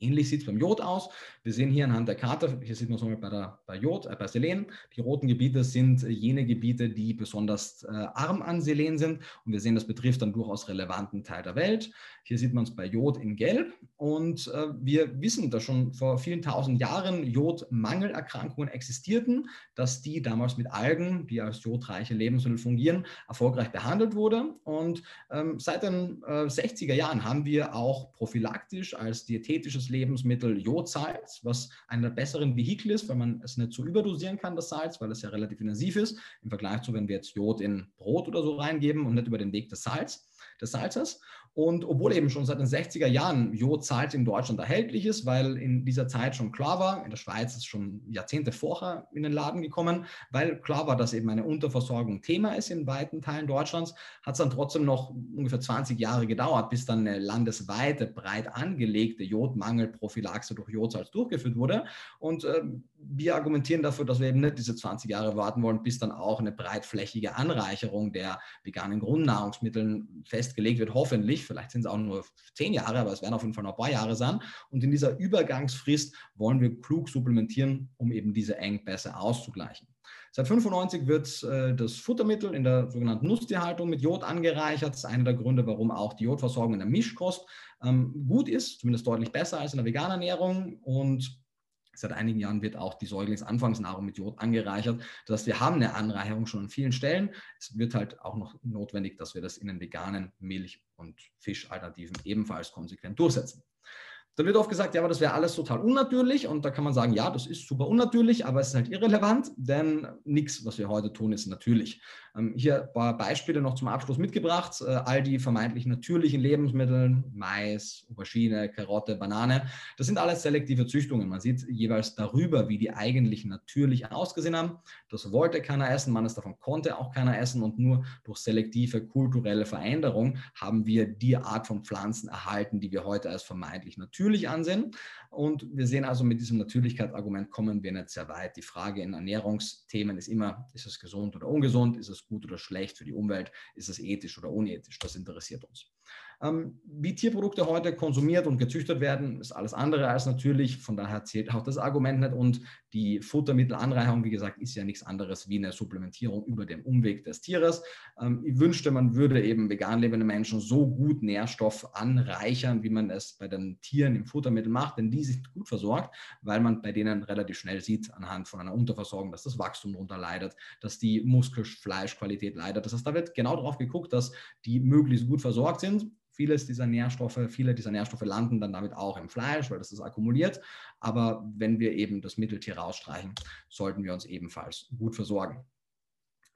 Ähnlich sieht es beim Jod aus. Wir sehen hier anhand der Karte, hier sieht man es nochmal bei, der, bei Jod, äh, bei Selen. Die roten Gebiete sind jene Gebiete, die besonders äh, arm an Selen sind. Und wir sehen, das betrifft dann durchaus relevanten Teil der Welt. Hier sieht man es bei Jod in Gelb. Und äh, wir wissen, dass schon vor vielen tausend Jahren Jodmangelerkrankungen existierten, dass die damals mit Algen, die als jodreiche Lebensmittel fungieren, erfolgreich behandelt wurde. Und ähm, seit den äh, 60er Jahren haben wir auch prophylaktisch als diätetisches Lebensmittel Jodsalz, was einer besseren Vehikel ist, weil man es nicht so überdosieren kann, das Salz, weil es ja relativ intensiv ist, im Vergleich zu, wenn wir jetzt Jod in Brot oder so reingeben und nicht über den Weg des Salz des Salzes. Und obwohl eben schon seit den 60er Jahren Jodsalz in Deutschland erhältlich ist, weil in dieser Zeit schon klar war, in der Schweiz ist schon Jahrzehnte vorher in den Laden gekommen, weil klar war, dass eben eine Unterversorgung Thema ist in weiten Teilen Deutschlands, hat es dann trotzdem noch ungefähr 20 Jahre gedauert, bis dann eine landesweite, breit angelegte Jodmangelprophylaxe durch Jodsalz durchgeführt wurde. Und äh, wir argumentieren dafür, dass wir eben nicht diese 20 Jahre warten wollen, bis dann auch eine breitflächige Anreicherung der veganen Grundnahrungsmittel festgelegt wird, hoffentlich. Vielleicht sind es auch nur zehn Jahre, aber es werden auf jeden Fall noch ein paar Jahre sein. Und in dieser Übergangsfrist wollen wir klug supplementieren, um eben diese Engpässe auszugleichen. Seit 95 wird äh, das Futtermittel in der sogenannten Nutztierhaltung mit Jod angereichert. Das ist einer der Gründe, warum auch die Jodversorgung in der Mischkost ähm, gut ist, zumindest deutlich besser als in der veganen Ernährung. Und Seit einigen Jahren wird auch die Säuglingsanfangsnahrung mit Jod angereichert. Das heißt, wir haben eine Anreicherung schon an vielen Stellen. Es wird halt auch noch notwendig, dass wir das in den veganen Milch- und Fischalternativen ebenfalls konsequent durchsetzen. Dann wird oft gesagt, ja, aber das wäre alles total unnatürlich und da kann man sagen, ja, das ist super unnatürlich, aber es ist halt irrelevant, denn nichts, was wir heute tun, ist natürlich. Ähm, hier ein paar Beispiele noch zum Abschluss mitgebracht. Äh, all die vermeintlich natürlichen Lebensmittel, Mais, Aubergine, Karotte, Banane, das sind alles selektive Züchtungen. Man sieht jeweils darüber, wie die eigentlich natürlich ausgesehen haben. Das wollte keiner essen, man es davon konnte auch keiner essen und nur durch selektive kulturelle Veränderung haben wir die Art von Pflanzen erhalten, die wir heute als vermeintlich natürlich ansehen. Und wir sehen also, mit diesem Natürlichkeitsargument kommen wir nicht sehr weit. Die Frage in Ernährungsthemen ist immer, ist es gesund oder ungesund? Ist es gut oder schlecht für die Umwelt? Ist es ethisch oder unethisch? Das interessiert uns. Ähm, wie Tierprodukte heute konsumiert und gezüchtet werden, ist alles andere als natürlich. Von daher zählt auch das Argument nicht. Und die Futtermittelanreicherung, wie gesagt, ist ja nichts anderes wie eine Supplementierung über den Umweg des Tieres. Ähm, ich wünschte, man würde eben vegan lebende Menschen so gut Nährstoff anreichern, wie man es bei den Tieren im Futtermittel macht, denn die sind gut versorgt, weil man bei denen relativ schnell sieht, anhand von einer Unterversorgung, dass das Wachstum darunter leidet, dass die Muskelfleischqualität leidet. Das heißt, da wird genau darauf geguckt, dass die möglichst gut versorgt sind Vieles dieser Nährstoffe, viele dieser Nährstoffe landen dann damit auch im Fleisch, weil das ist akkumuliert. Aber wenn wir eben das Mitteltier rausstreichen, sollten wir uns ebenfalls gut versorgen.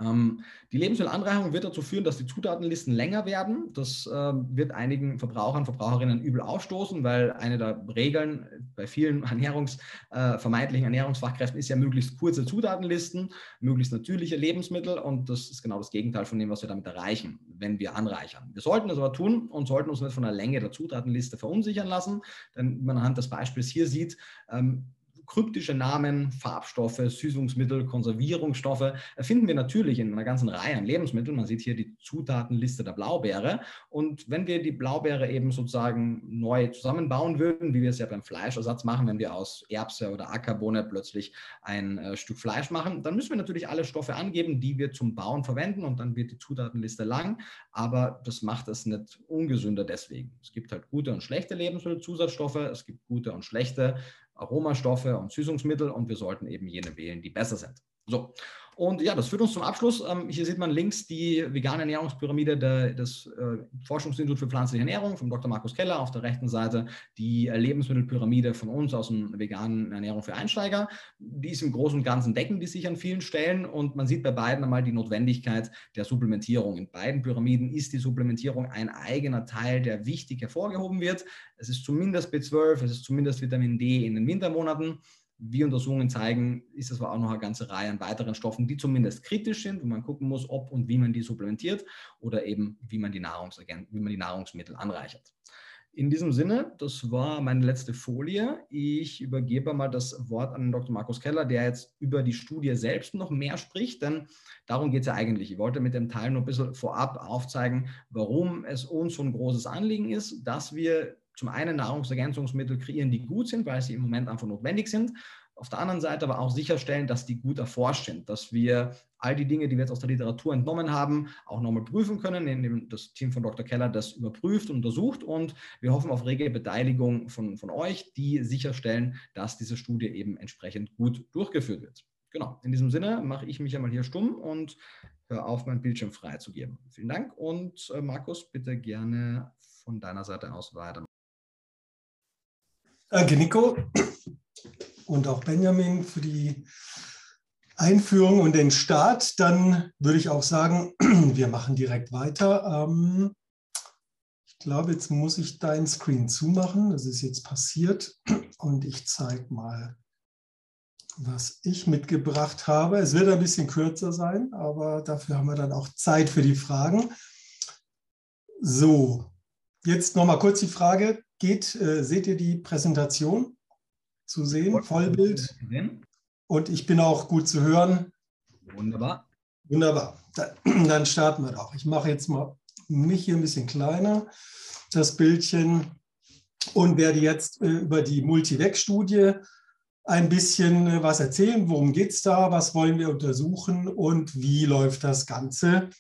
Ähm, die Lebensmittelanreicherung wird dazu führen, dass die Zutatenlisten länger werden. Das äh, wird einigen Verbrauchern, Verbraucherinnen übel aufstoßen, weil eine der Regeln bei vielen Ernährungs, äh, vermeintlichen Ernährungsfachkräften ist ja möglichst kurze Zutatenlisten, möglichst natürliche Lebensmittel und das ist genau das Gegenteil von dem, was wir damit erreichen, wenn wir anreichern. Wir sollten das aber tun und sollten uns nicht von der Länge der Zutatenliste verunsichern lassen, denn wie man anhand des Beispiels hier sieht, ähm, kryptische Namen, Farbstoffe, Süßungsmittel, Konservierungsstoffe finden wir natürlich in einer ganzen Reihe an Lebensmitteln. Man sieht hier die Zutatenliste der Blaubeere. Und wenn wir die Blaubeere eben sozusagen neu zusammenbauen würden, wie wir es ja beim Fleischersatz machen, wenn wir aus Erbse oder Ackerbohne plötzlich ein äh, Stück Fleisch machen, dann müssen wir natürlich alle Stoffe angeben, die wir zum Bauen verwenden und dann wird die Zutatenliste lang. Aber das macht es nicht ungesünder deswegen. Es gibt halt gute und schlechte Lebensmittelzusatzstoffe, es gibt gute und schlechte Aromastoffe und Süßungsmittel und wir sollten eben jene wählen, die besser sind. So, und ja, das führt uns zum Abschluss. Ähm, hier sieht man links die vegane Ernährungspyramide des äh, Forschungsinstituts für pflanzliche Ernährung von Dr. Markus Keller. Auf der rechten Seite die Lebensmittelpyramide von uns aus dem veganen Ernährung für Einsteiger. Die ist im Großen und Ganzen decken die sich an vielen Stellen und man sieht bei beiden einmal die Notwendigkeit der Supplementierung. In beiden Pyramiden ist die Supplementierung ein eigener Teil, der wichtig hervorgehoben wird. Es ist zumindest B12, es ist zumindest Vitamin D in den Wintermonaten wie Untersuchungen zeigen, ist es aber auch noch eine ganze Reihe an weiteren Stoffen, die zumindest kritisch sind, wo man gucken muss, ob und wie man die supplementiert oder eben wie man die, wie man die Nahrungsmittel anreichert. In diesem Sinne, das war meine letzte Folie. Ich übergebe mal das Wort an Dr. Markus Keller, der jetzt über die Studie selbst noch mehr spricht, denn darum geht es ja eigentlich. Ich wollte mit dem Teil nur ein bisschen vorab aufzeigen, warum es uns so ein großes Anliegen ist, dass wir zum einen Nahrungsergänzungsmittel kreieren, die gut sind, weil sie im Moment einfach notwendig sind. Auf der anderen Seite aber auch sicherstellen, dass die gut erforscht sind, dass wir all die Dinge, die wir jetzt aus der Literatur entnommen haben, auch nochmal prüfen können, indem das Team von Dr. Keller das überprüft und untersucht. Und wir hoffen auf rege Beteiligung von, von euch, die sicherstellen, dass diese Studie eben entsprechend gut durchgeführt wird. Genau, in diesem Sinne mache ich mich einmal hier stumm und höre auf, mein Bildschirm freizugeben. Vielen Dank und äh, Markus, bitte gerne von deiner Seite aus weiter. Danke, Nico. Und auch Benjamin für die Einführung und den Start. Dann würde ich auch sagen, wir machen direkt weiter. Ähm, ich glaube, jetzt muss ich deinen Screen zumachen. Das ist jetzt passiert. Und ich zeige mal, was ich mitgebracht habe. Es wird ein bisschen kürzer sein, aber dafür haben wir dann auch Zeit für die Fragen. So, jetzt nochmal kurz die Frage. Geht, äh, seht ihr die Präsentation zu sehen? Vollbild? Und ich bin auch gut zu hören. Wunderbar. Wunderbar. Dann starten wir doch. Ich mache jetzt mal mich hier ein bisschen kleiner, das Bildchen, und werde jetzt äh, über die Multivec-Studie ein bisschen äh, was erzählen. Worum geht es da? Was wollen wir untersuchen? Und wie läuft das Ganze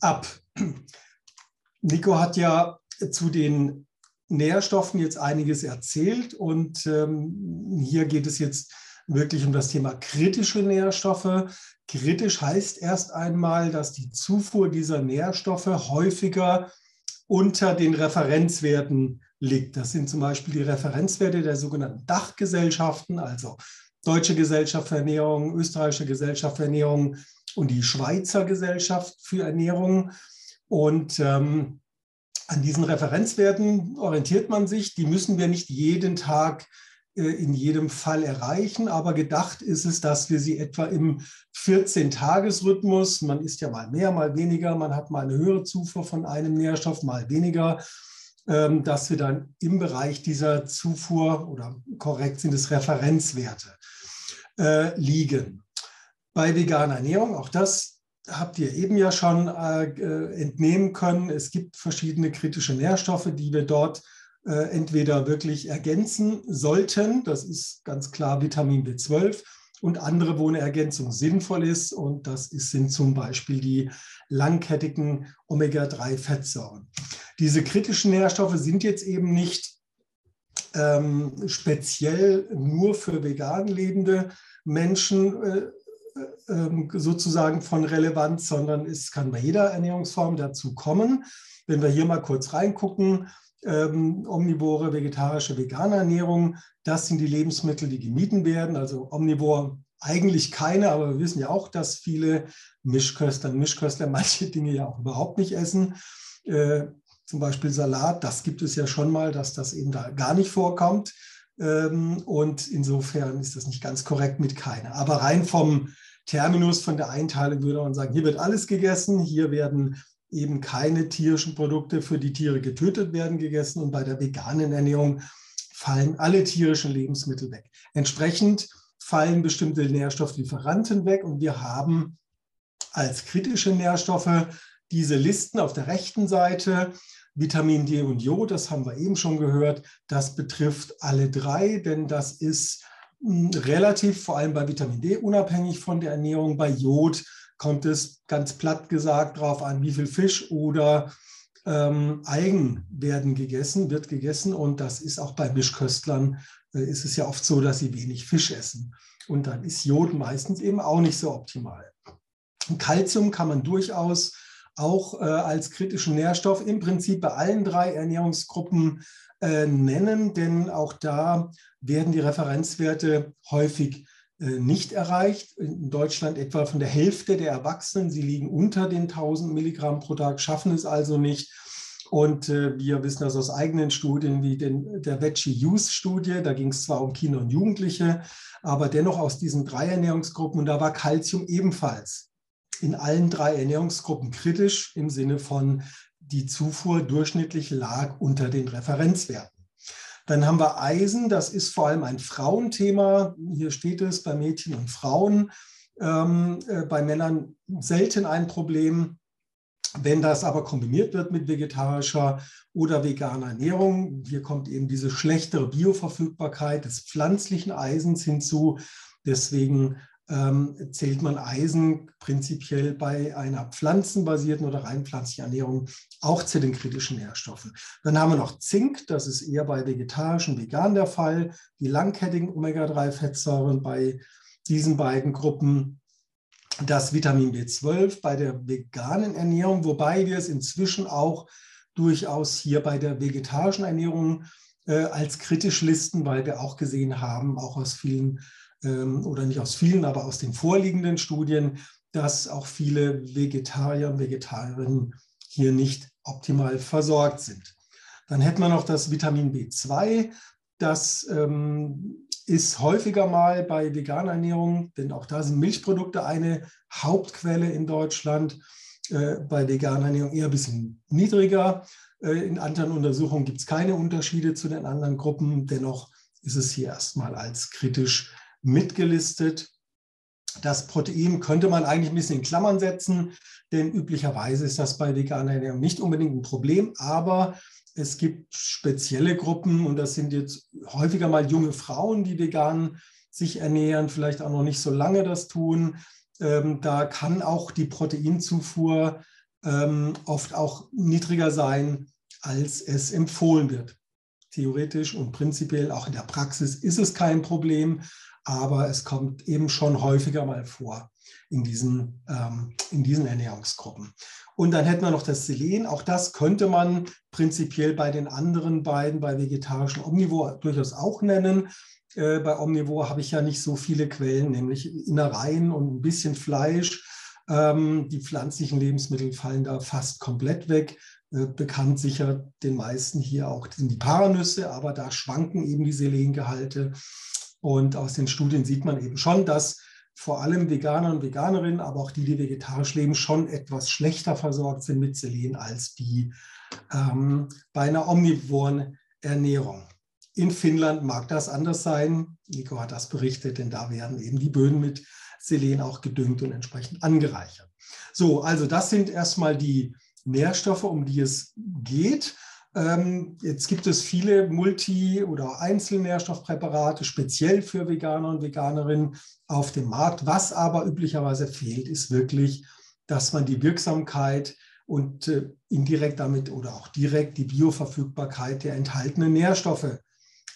ab? Nico hat ja zu den Nährstoffen jetzt einiges erzählt und ähm, hier geht es jetzt wirklich um das Thema kritische Nährstoffe. Kritisch heißt erst einmal, dass die Zufuhr dieser Nährstoffe häufiger unter den Referenzwerten liegt. Das sind zum Beispiel die Referenzwerte der sogenannten Dachgesellschaften, also Deutsche Gesellschaft für Ernährung, Österreichische Gesellschaft für Ernährung und die Schweizer Gesellschaft für Ernährung. Und ähm, an diesen Referenzwerten orientiert man sich. Die müssen wir nicht jeden Tag äh, in jedem Fall erreichen, aber gedacht ist es, dass wir sie etwa im 14-Tages-Rhythmus, man isst ja mal mehr, mal weniger, man hat mal eine höhere Zufuhr von einem Nährstoff, mal weniger, ähm, dass wir dann im Bereich dieser Zufuhr oder korrekt sind es Referenzwerte äh, liegen. Bei veganer Ernährung, auch das habt ihr eben ja schon äh, entnehmen können, es gibt verschiedene kritische Nährstoffe, die wir dort äh, entweder wirklich ergänzen sollten, das ist ganz klar Vitamin B12, und andere, wo eine Ergänzung sinnvoll ist. Und das ist, sind zum Beispiel die langkettigen Omega-3-Fettsäuren. Diese kritischen Nährstoffe sind jetzt eben nicht ähm, speziell nur für vegan lebende Menschen äh, äh, sozusagen von Relevanz, sondern es kann bei jeder Ernährungsform dazu kommen. Wenn wir hier mal kurz reingucken, ähm, omnivore, vegetarische, vegane Ernährung. Das sind die Lebensmittel, die gemieden werden. Also omnivor eigentlich keine, aber wir wissen ja auch, dass viele Mischköstler und Mischköstler manche Dinge ja auch überhaupt nicht essen. Äh, zum Beispiel Salat, das gibt es ja schon mal, dass das eben da gar nicht vorkommt. Ähm, und insofern ist das nicht ganz korrekt mit keine. Aber rein vom Terminus, von der Einteilung würde man sagen, hier wird alles gegessen, hier werden eben keine tierischen Produkte für die Tiere getötet werden gegessen und bei der veganen Ernährung fallen alle tierischen Lebensmittel weg. Entsprechend fallen bestimmte Nährstofflieferanten weg und wir haben als kritische Nährstoffe diese Listen auf der rechten Seite. Vitamin D und Jod, das haben wir eben schon gehört, das betrifft alle drei, denn das ist hm, relativ, vor allem bei Vitamin D, unabhängig von der Ernährung. Bei Jod kommt es ganz platt gesagt darauf an, wie viel Fisch oder ähm, Algen werden gegessen, wird gegessen. Und das ist auch bei Mischköstlern, äh, ist es ja oft so, dass sie wenig Fisch essen. Und dann ist Jod meistens eben auch nicht so optimal. Kalzium kann man durchaus auch äh, als kritischen Nährstoff im Prinzip bei allen drei Ernährungsgruppen äh, nennen, denn auch da werden die Referenzwerte häufig äh, nicht erreicht. In Deutschland etwa von der Hälfte der Erwachsenen. Sie liegen unter den 1000 Milligramm pro Tag, schaffen es also nicht. Und äh, wir wissen das aus eigenen Studien wie den, der Veggie Youth Studie. Da ging es zwar um Kinder und Jugendliche, aber dennoch aus diesen drei Ernährungsgruppen. Und da war Kalzium ebenfalls in allen drei Ernährungsgruppen kritisch im Sinne von die Zufuhr durchschnittlich lag unter den Referenzwerten. Dann haben wir Eisen, das ist vor allem ein Frauenthema. Hier steht es bei Mädchen und Frauen. Ähm, äh, bei Männern selten ein Problem. Wenn das aber kombiniert wird mit vegetarischer oder veganer Ernährung, hier kommt eben diese schlechtere Bioverfügbarkeit des pflanzlichen Eisens hinzu. Deswegen ähm, zählt man Eisen prinzipiell bei einer pflanzenbasierten oder rein pflanzlichen Ernährung auch zu den kritischen Nährstoffen. Dann haben wir noch Zink, das ist eher bei vegetarischen, vegan der Fall. Die langkettigen Omega-3-Fettsäuren bei diesen beiden Gruppen. Das Vitamin B12 bei der veganen Ernährung, wobei wir es inzwischen auch durchaus hier bei der vegetarischen Ernährung äh, als kritisch listen, weil wir auch gesehen haben, auch aus vielen oder nicht aus vielen, aber aus den vorliegenden Studien, dass auch viele Vegetarier und Vegetarierinnen hier nicht optimal versorgt sind. Dann hätten wir noch das Vitamin B2. Das ähm, ist häufiger mal bei veganer Ernährung, denn auch da sind Milchprodukte eine Hauptquelle in Deutschland. Äh, bei veganer Ernährung eher ein bisschen niedriger. Äh, in anderen Untersuchungen gibt es keine Unterschiede zu den anderen Gruppen. Dennoch ist es hier erstmal als kritisch mitgelistet. Das Protein könnte man eigentlich ein bisschen in Klammern setzen, denn üblicherweise ist das bei veganer Ernährung nicht unbedingt ein Problem, aber es gibt spezielle Gruppen und das sind jetzt häufiger mal junge Frauen, die vegan sich ernähren, vielleicht auch noch nicht so lange das tun. Ähm, da kann auch die Proteinzufuhr ähm, oft auch niedriger sein, als es empfohlen wird. Theoretisch und prinzipiell auch in der Praxis ist es kein Problem, aber es kommt eben schon häufiger mal vor in diesen, ähm, in diesen Ernährungsgruppen. Und dann hätten wir noch das Selen. Auch das könnte man prinzipiell bei den anderen beiden, bei vegetarischen Omnivore, durchaus auch nennen. Äh, bei Omnivore habe ich ja nicht so viele Quellen, nämlich Innereien und ein bisschen Fleisch. Ähm, die pflanzlichen Lebensmittel fallen da fast komplett weg. Äh, bekannt sicher den meisten hier auch sind die Paranüsse, aber da schwanken eben die Selengehalte. Und aus den Studien sieht man eben schon, dass vor allem Veganer und Veganerinnen, aber auch die, die vegetarisch leben, schon etwas schlechter versorgt sind mit Selen als die ähm, bei einer omnivoren Ernährung. In Finnland mag das anders sein. Nico hat das berichtet, denn da werden eben die Böden mit Selen auch gedüngt und entsprechend angereichert. So, also das sind erstmal die Nährstoffe, um die es geht. Ähm, jetzt gibt es viele Multi- oder Einzelnährstoffpräparate, speziell für Veganer und Veganerinnen auf dem Markt. Was aber üblicherweise fehlt, ist wirklich, dass man die Wirksamkeit und äh, indirekt damit oder auch direkt die Bioverfügbarkeit der enthaltenen Nährstoffe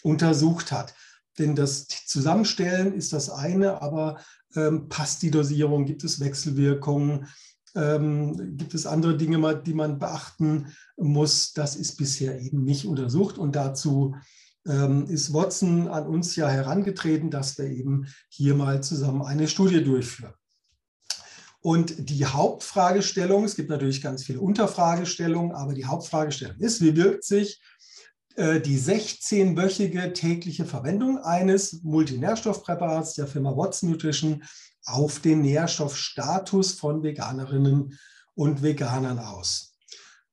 untersucht hat. Denn das Zusammenstellen ist das eine, aber ähm, passt die Dosierung, gibt es Wechselwirkungen, ähm, gibt es andere Dinge, die man beachten muss. Das ist bisher eben nicht untersucht und dazu ähm, ist Watson an uns ja herangetreten, dass wir eben hier mal zusammen eine Studie durchführen. Und die Hauptfragestellung, es gibt natürlich ganz viele Unterfragestellungen, aber die Hauptfragestellung ist, wie wirkt sich äh, die 16-wöchige tägliche Verwendung eines Multinährstoffpräparats der Firma Watson Nutrition auf den Nährstoffstatus von Veganerinnen und Veganern aus.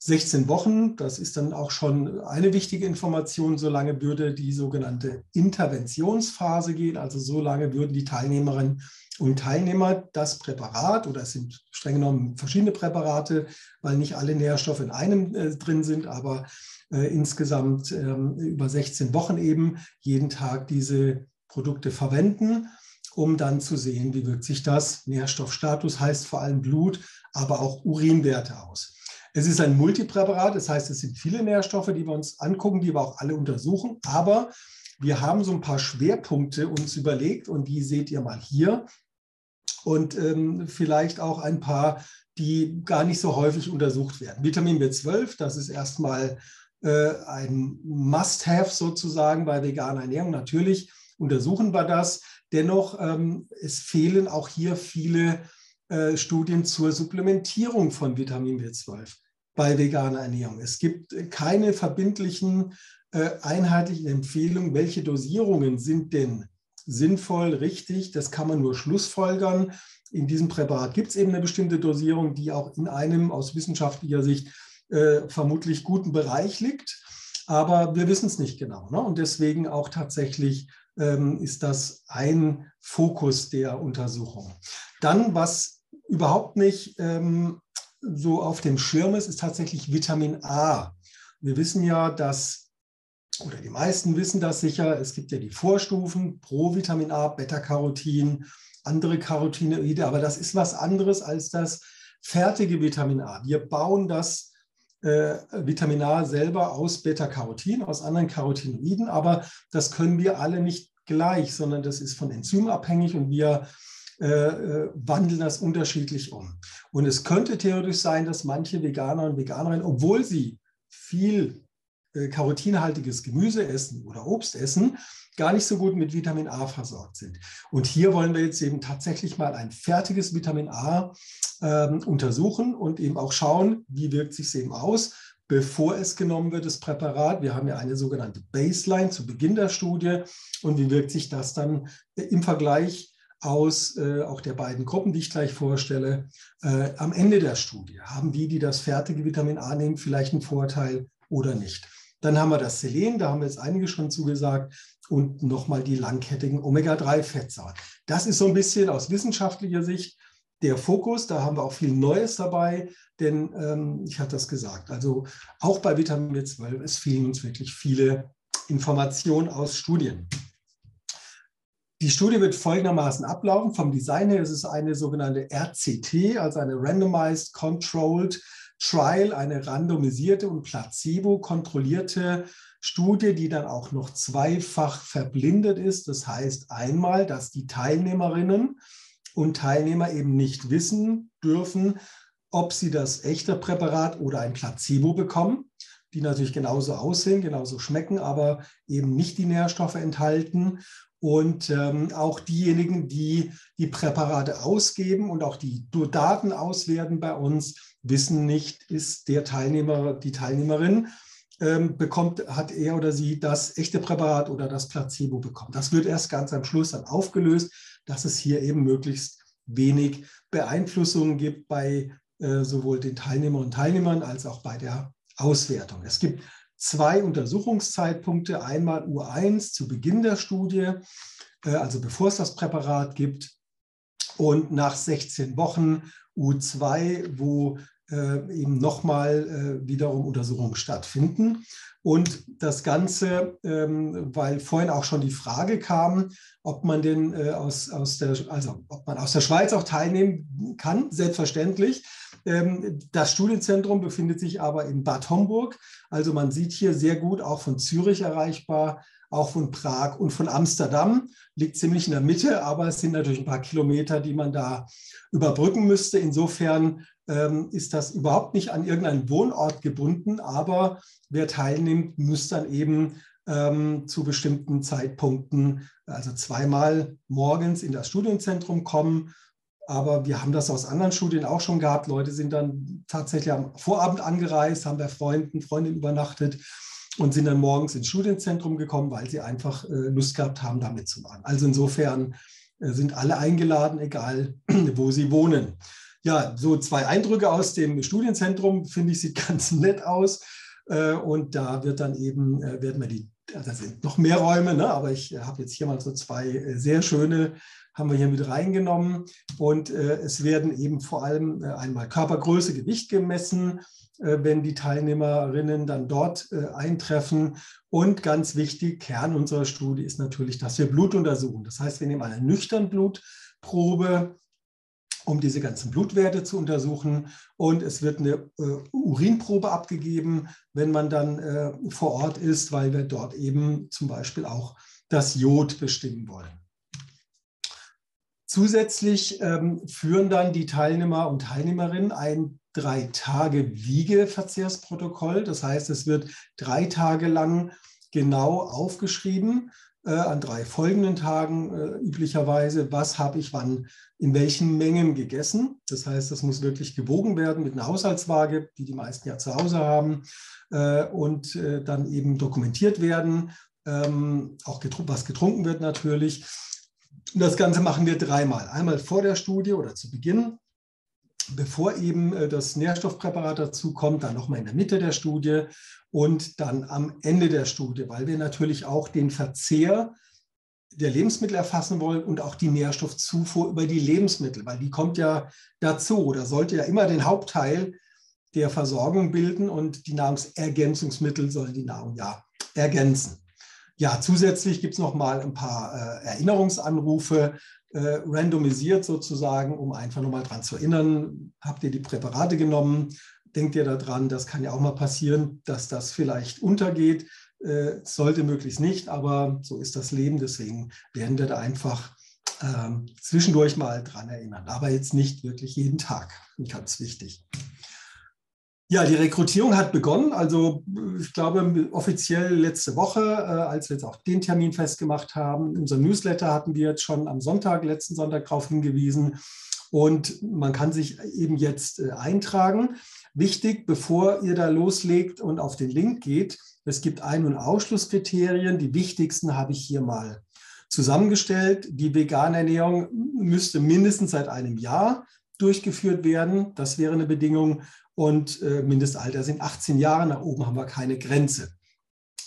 16 Wochen, das ist dann auch schon eine wichtige Information, solange würde die sogenannte Interventionsphase gehen, also solange würden die Teilnehmerinnen und Teilnehmer das Präparat, oder es sind streng genommen verschiedene Präparate, weil nicht alle Nährstoffe in einem äh, drin sind, aber äh, insgesamt äh, über 16 Wochen eben jeden Tag diese Produkte verwenden um dann zu sehen, wie wirkt sich das. Nährstoffstatus heißt vor allem Blut, aber auch Urinwerte aus. Es ist ein Multipräparat, das heißt, es sind viele Nährstoffe, die wir uns angucken, die wir auch alle untersuchen. Aber wir haben so ein paar Schwerpunkte uns überlegt und die seht ihr mal hier. Und ähm, vielleicht auch ein paar, die gar nicht so häufig untersucht werden. Vitamin B12, das ist erstmal äh, ein Must-Have sozusagen bei veganer Ernährung. Natürlich untersuchen wir das. Dennoch, ähm, es fehlen auch hier viele äh, Studien zur Supplementierung von Vitamin B12 bei veganer Ernährung. Es gibt keine verbindlichen, äh, einheitlichen Empfehlungen, welche Dosierungen sind denn sinnvoll, richtig. Das kann man nur schlussfolgern. In diesem Präparat gibt es eben eine bestimmte Dosierung, die auch in einem aus wissenschaftlicher Sicht äh, vermutlich guten Bereich liegt. Aber wir wissen es nicht genau. Ne? Und deswegen auch tatsächlich ist das ein Fokus der Untersuchung. Dann, was überhaupt nicht ähm, so auf dem Schirm ist, ist tatsächlich Vitamin A. Wir wissen ja, dass, oder die meisten wissen das sicher, es gibt ja die Vorstufen pro Vitamin A, Beta-Carotin, andere Carotinoide, aber das ist was anderes als das fertige Vitamin A. Wir bauen das äh, Vitamin A selber aus Beta-Carotin, aus anderen Carotinoiden, aber das können wir alle nicht gleich, sondern das ist von Enzym abhängig und wir äh, äh, wandeln das unterschiedlich um. Und es könnte theoretisch sein, dass manche Veganer und Veganerinnen, obwohl sie viel äh, karotinhaltiges Gemüse essen oder Obst essen, gar nicht so gut mit Vitamin A versorgt sind. Und hier wollen wir jetzt eben tatsächlich mal ein fertiges Vitamin A ähm, untersuchen und eben auch schauen, wie wirkt sich es eben aus, bevor es genommen wird, das Präparat. Wir haben ja eine sogenannte Baseline zu Beginn der Studie und wie wirkt sich das dann äh, im Vergleich aus äh, auch der beiden Gruppen, die ich gleich vorstelle, äh, am Ende der Studie. Haben die, die das fertige Vitamin A nehmen, vielleicht einen Vorteil oder nicht? Dann haben wir das Selen, da haben wir jetzt einige schon zugesagt, und nochmal die langkettigen Omega-3-Fettsäuren. Das ist so ein bisschen aus wissenschaftlicher Sicht der Fokus. Da haben wir auch viel Neues dabei, denn ähm, ich hatte das gesagt. Also auch bei Vitamin B12, es fehlen uns wirklich viele Informationen aus Studien. Die Studie wird folgendermaßen ablaufen. Vom Design her ist es eine sogenannte RCT, also eine Randomized Controlled Trial, eine randomisierte und placebo-kontrollierte Studie, die dann auch noch zweifach verblindet ist. Das heißt einmal, dass die Teilnehmerinnen und Teilnehmer eben nicht wissen dürfen, ob sie das echte Präparat oder ein Placebo bekommen, die natürlich genauso aussehen, genauso schmecken, aber eben nicht die Nährstoffe enthalten. Und ähm, auch diejenigen, die die Präparate ausgeben und auch die Daten auswerten bei uns, wissen nicht, ist der Teilnehmer, die Teilnehmerin ähm, bekommt, hat er oder sie das echte Präparat oder das Placebo bekommen. Das wird erst ganz am Schluss dann aufgelöst, dass es hier eben möglichst wenig Beeinflussungen gibt bei äh, sowohl den Teilnehmern und Teilnehmern als auch bei der Auswertung. Es gibt zwei Untersuchungszeitpunkte. Einmal U1 zu Beginn der Studie, äh, also bevor es das Präparat gibt, und nach 16 Wochen U2, wo eben nochmal äh, wiederum Untersuchungen stattfinden. Und das Ganze, ähm, weil vorhin auch schon die Frage kam, ob man denn äh, aus, aus der, also ob man aus der Schweiz auch teilnehmen kann, selbstverständlich. Ähm, das Studienzentrum befindet sich aber in Bad Homburg. Also man sieht hier sehr gut auch von Zürich erreichbar, auch von Prag und von Amsterdam. Liegt ziemlich in der Mitte, aber es sind natürlich ein paar Kilometer, die man da überbrücken müsste. Insofern ähm, ist das überhaupt nicht an irgendeinen Wohnort gebunden, aber wer teilnimmt, muss dann eben ähm, zu bestimmten Zeitpunkten, also zweimal morgens in das Studienzentrum kommen. Aber wir haben das aus anderen Studien auch schon gehabt. Leute sind dann tatsächlich am Vorabend angereist, haben bei Freunden, Freundinnen übernachtet und sind dann morgens ins Studienzentrum gekommen, weil sie einfach äh, Lust gehabt haben, da mitzumachen. Also insofern äh, sind alle eingeladen, egal wo sie wohnen ja, so zwei Eindrücke aus dem Studienzentrum, finde ich, sieht ganz nett aus. Äh, und da wird dann eben, werden wir die, da sind noch mehr Räume, ne? aber ich habe jetzt hier mal so zwei sehr schöne, haben wir hier mit reingenommen. Und es werden eben vor allem einmal Körpergröße, Gewicht gemessen, wenn die Teilnehmerinnen dann dort eintreffen. Und ganz wichtig, Kern unserer Studie ist natürlich, dass wir Blut untersuchen. Das heißt, wir nehmen eine nüchtern Blutprobe um diese ganzen Blutwerte zu untersuchen. Und es wird eine äh, Urinprobe abgegeben, wenn man dann äh, vor Ort ist, weil wir dort eben zum Beispiel auch das Jod bestimmen wollen. Zusätzlich ähm, führen dann die Teilnehmer und Teilnehmerinnen ein drei Tage Wiegeverzehrsprotokoll. Das heißt, es wird drei Tage lang genau aufgeschrieben, äh, an drei folgenden Tagen äh, üblicherweise, was habe ich wann in welchen Mengen gegessen. Das heißt, das muss wirklich gewogen werden mit einer Haushaltswaage, die die meisten ja zu Hause haben, äh, und äh, dann eben dokumentiert werden, ähm, auch getru was getrunken wird natürlich. Und das Ganze machen wir dreimal. Einmal vor der Studie oder zu Beginn, bevor eben äh, das Nährstoffpräparat dazu kommt, dann nochmal in der Mitte der Studie und dann am Ende der Studie, weil wir natürlich auch den Verzehr der Lebensmittel erfassen wollen und auch die Nährstoffzufuhr über die Lebensmittel, weil die kommt ja dazu oder sollte ja immer den Hauptteil der Versorgung bilden und die Nahrungsergänzungsmittel sollen die Nahrung ja ergänzen. Ja, zusätzlich gibt es noch mal ein paar äh, Erinnerungsanrufe, äh, randomisiert sozusagen, um einfach nochmal dran zu erinnern, habt ihr die Präparate genommen? Denkt ihr daran, das kann ja auch mal passieren, dass das vielleicht untergeht. Äh, sollte möglichst nicht, aber so ist das Leben. Deswegen werden wir da einfach ähm, zwischendurch mal dran erinnern. Aber jetzt nicht wirklich jeden Tag. Ganz wichtig. Ja, die Rekrutierung hat begonnen. Also ich glaube offiziell letzte Woche, äh, als wir jetzt auch den Termin festgemacht haben. In unserem Newsletter hatten wir jetzt schon am Sonntag, letzten Sonntag darauf hingewiesen. Und man kann sich eben jetzt äh, eintragen. Wichtig, bevor ihr da loslegt und auf den Link geht, es gibt Ein- und Ausschlusskriterien. Die wichtigsten habe ich hier mal zusammengestellt. Die vegane Ernährung müsste mindestens seit einem Jahr durchgeführt werden. Das wäre eine Bedingung und äh, Mindestalter sind 18 Jahre. Nach oben haben wir keine Grenze.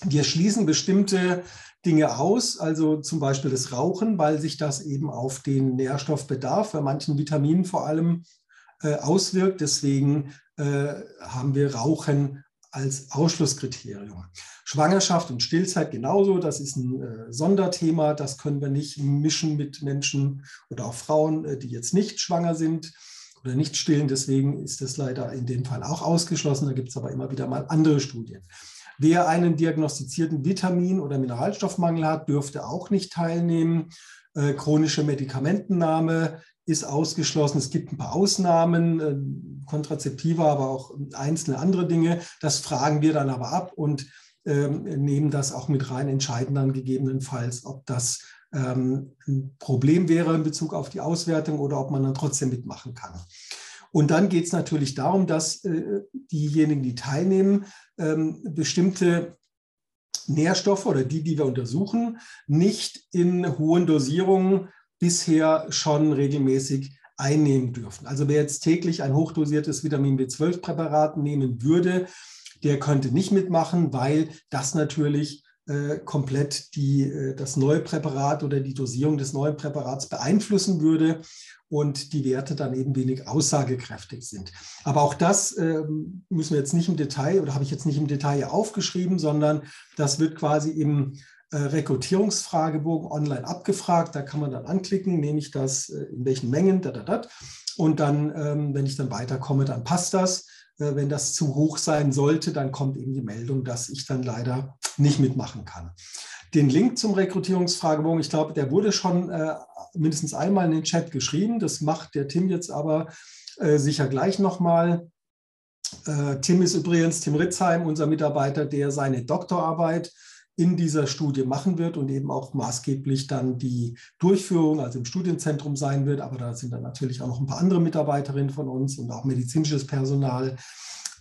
Wir schließen bestimmte Dinge aus, also zum Beispiel das Rauchen, weil sich das eben auf den Nährstoffbedarf bei manchen Vitaminen vor allem äh, auswirkt. Deswegen äh, haben wir Rauchen als Ausschlusskriterium. Schwangerschaft und Stillzeit genauso, das ist ein äh, Sonderthema, das können wir nicht mischen mit Menschen oder auch Frauen, äh, die jetzt nicht schwanger sind oder nicht stillen. Deswegen ist das leider in dem Fall auch ausgeschlossen. Da gibt es aber immer wieder mal andere Studien. Wer einen diagnostizierten Vitamin- oder Mineralstoffmangel hat, dürfte auch nicht teilnehmen. Äh, chronische Medikamentennahme ist ausgeschlossen. Es gibt ein paar Ausnahmen, äh, Kontrazeptiva, aber auch einzelne andere Dinge. Das fragen wir dann aber ab und ähm, nehmen das auch mit rein, entscheiden dann gegebenenfalls, ob das ähm, ein Problem wäre in Bezug auf die Auswertung oder ob man dann trotzdem mitmachen kann. Und dann geht es natürlich darum, dass äh, diejenigen, die teilnehmen, ähm, bestimmte Nährstoffe oder die, die wir untersuchen, nicht in hohen Dosierungen bisher schon regelmäßig einnehmen dürfen. Also wer jetzt täglich ein hochdosiertes Vitamin B12-Präparat nehmen würde, der könnte nicht mitmachen, weil das natürlich äh, komplett die, äh, das neue Präparat oder die Dosierung des neuen Präparats beeinflussen würde und die Werte dann eben wenig aussagekräftig sind. Aber auch das äh, müssen wir jetzt nicht im Detail oder habe ich jetzt nicht im Detail aufgeschrieben, sondern das wird quasi im äh, Rekrutierungsfragebogen online abgefragt. Da kann man dann anklicken, nehme ich das, äh, in welchen Mengen, da, da, da. Und dann, ähm, wenn ich dann weiterkomme, dann passt das. Äh, wenn das zu hoch sein sollte, dann kommt eben die Meldung, dass ich dann leider nicht mitmachen kann. Den Link zum Rekrutierungsfragebogen, ich glaube, der wurde schon äh, mindestens einmal in den Chat geschrieben. Das macht der Tim jetzt aber äh, sicher gleich nochmal. Äh, Tim ist übrigens, Tim Ritzheim, unser Mitarbeiter, der seine Doktorarbeit in dieser Studie machen wird und eben auch maßgeblich dann die Durchführung, also im Studienzentrum sein wird. Aber da sind dann natürlich auch noch ein paar andere Mitarbeiterinnen von uns und auch medizinisches Personal,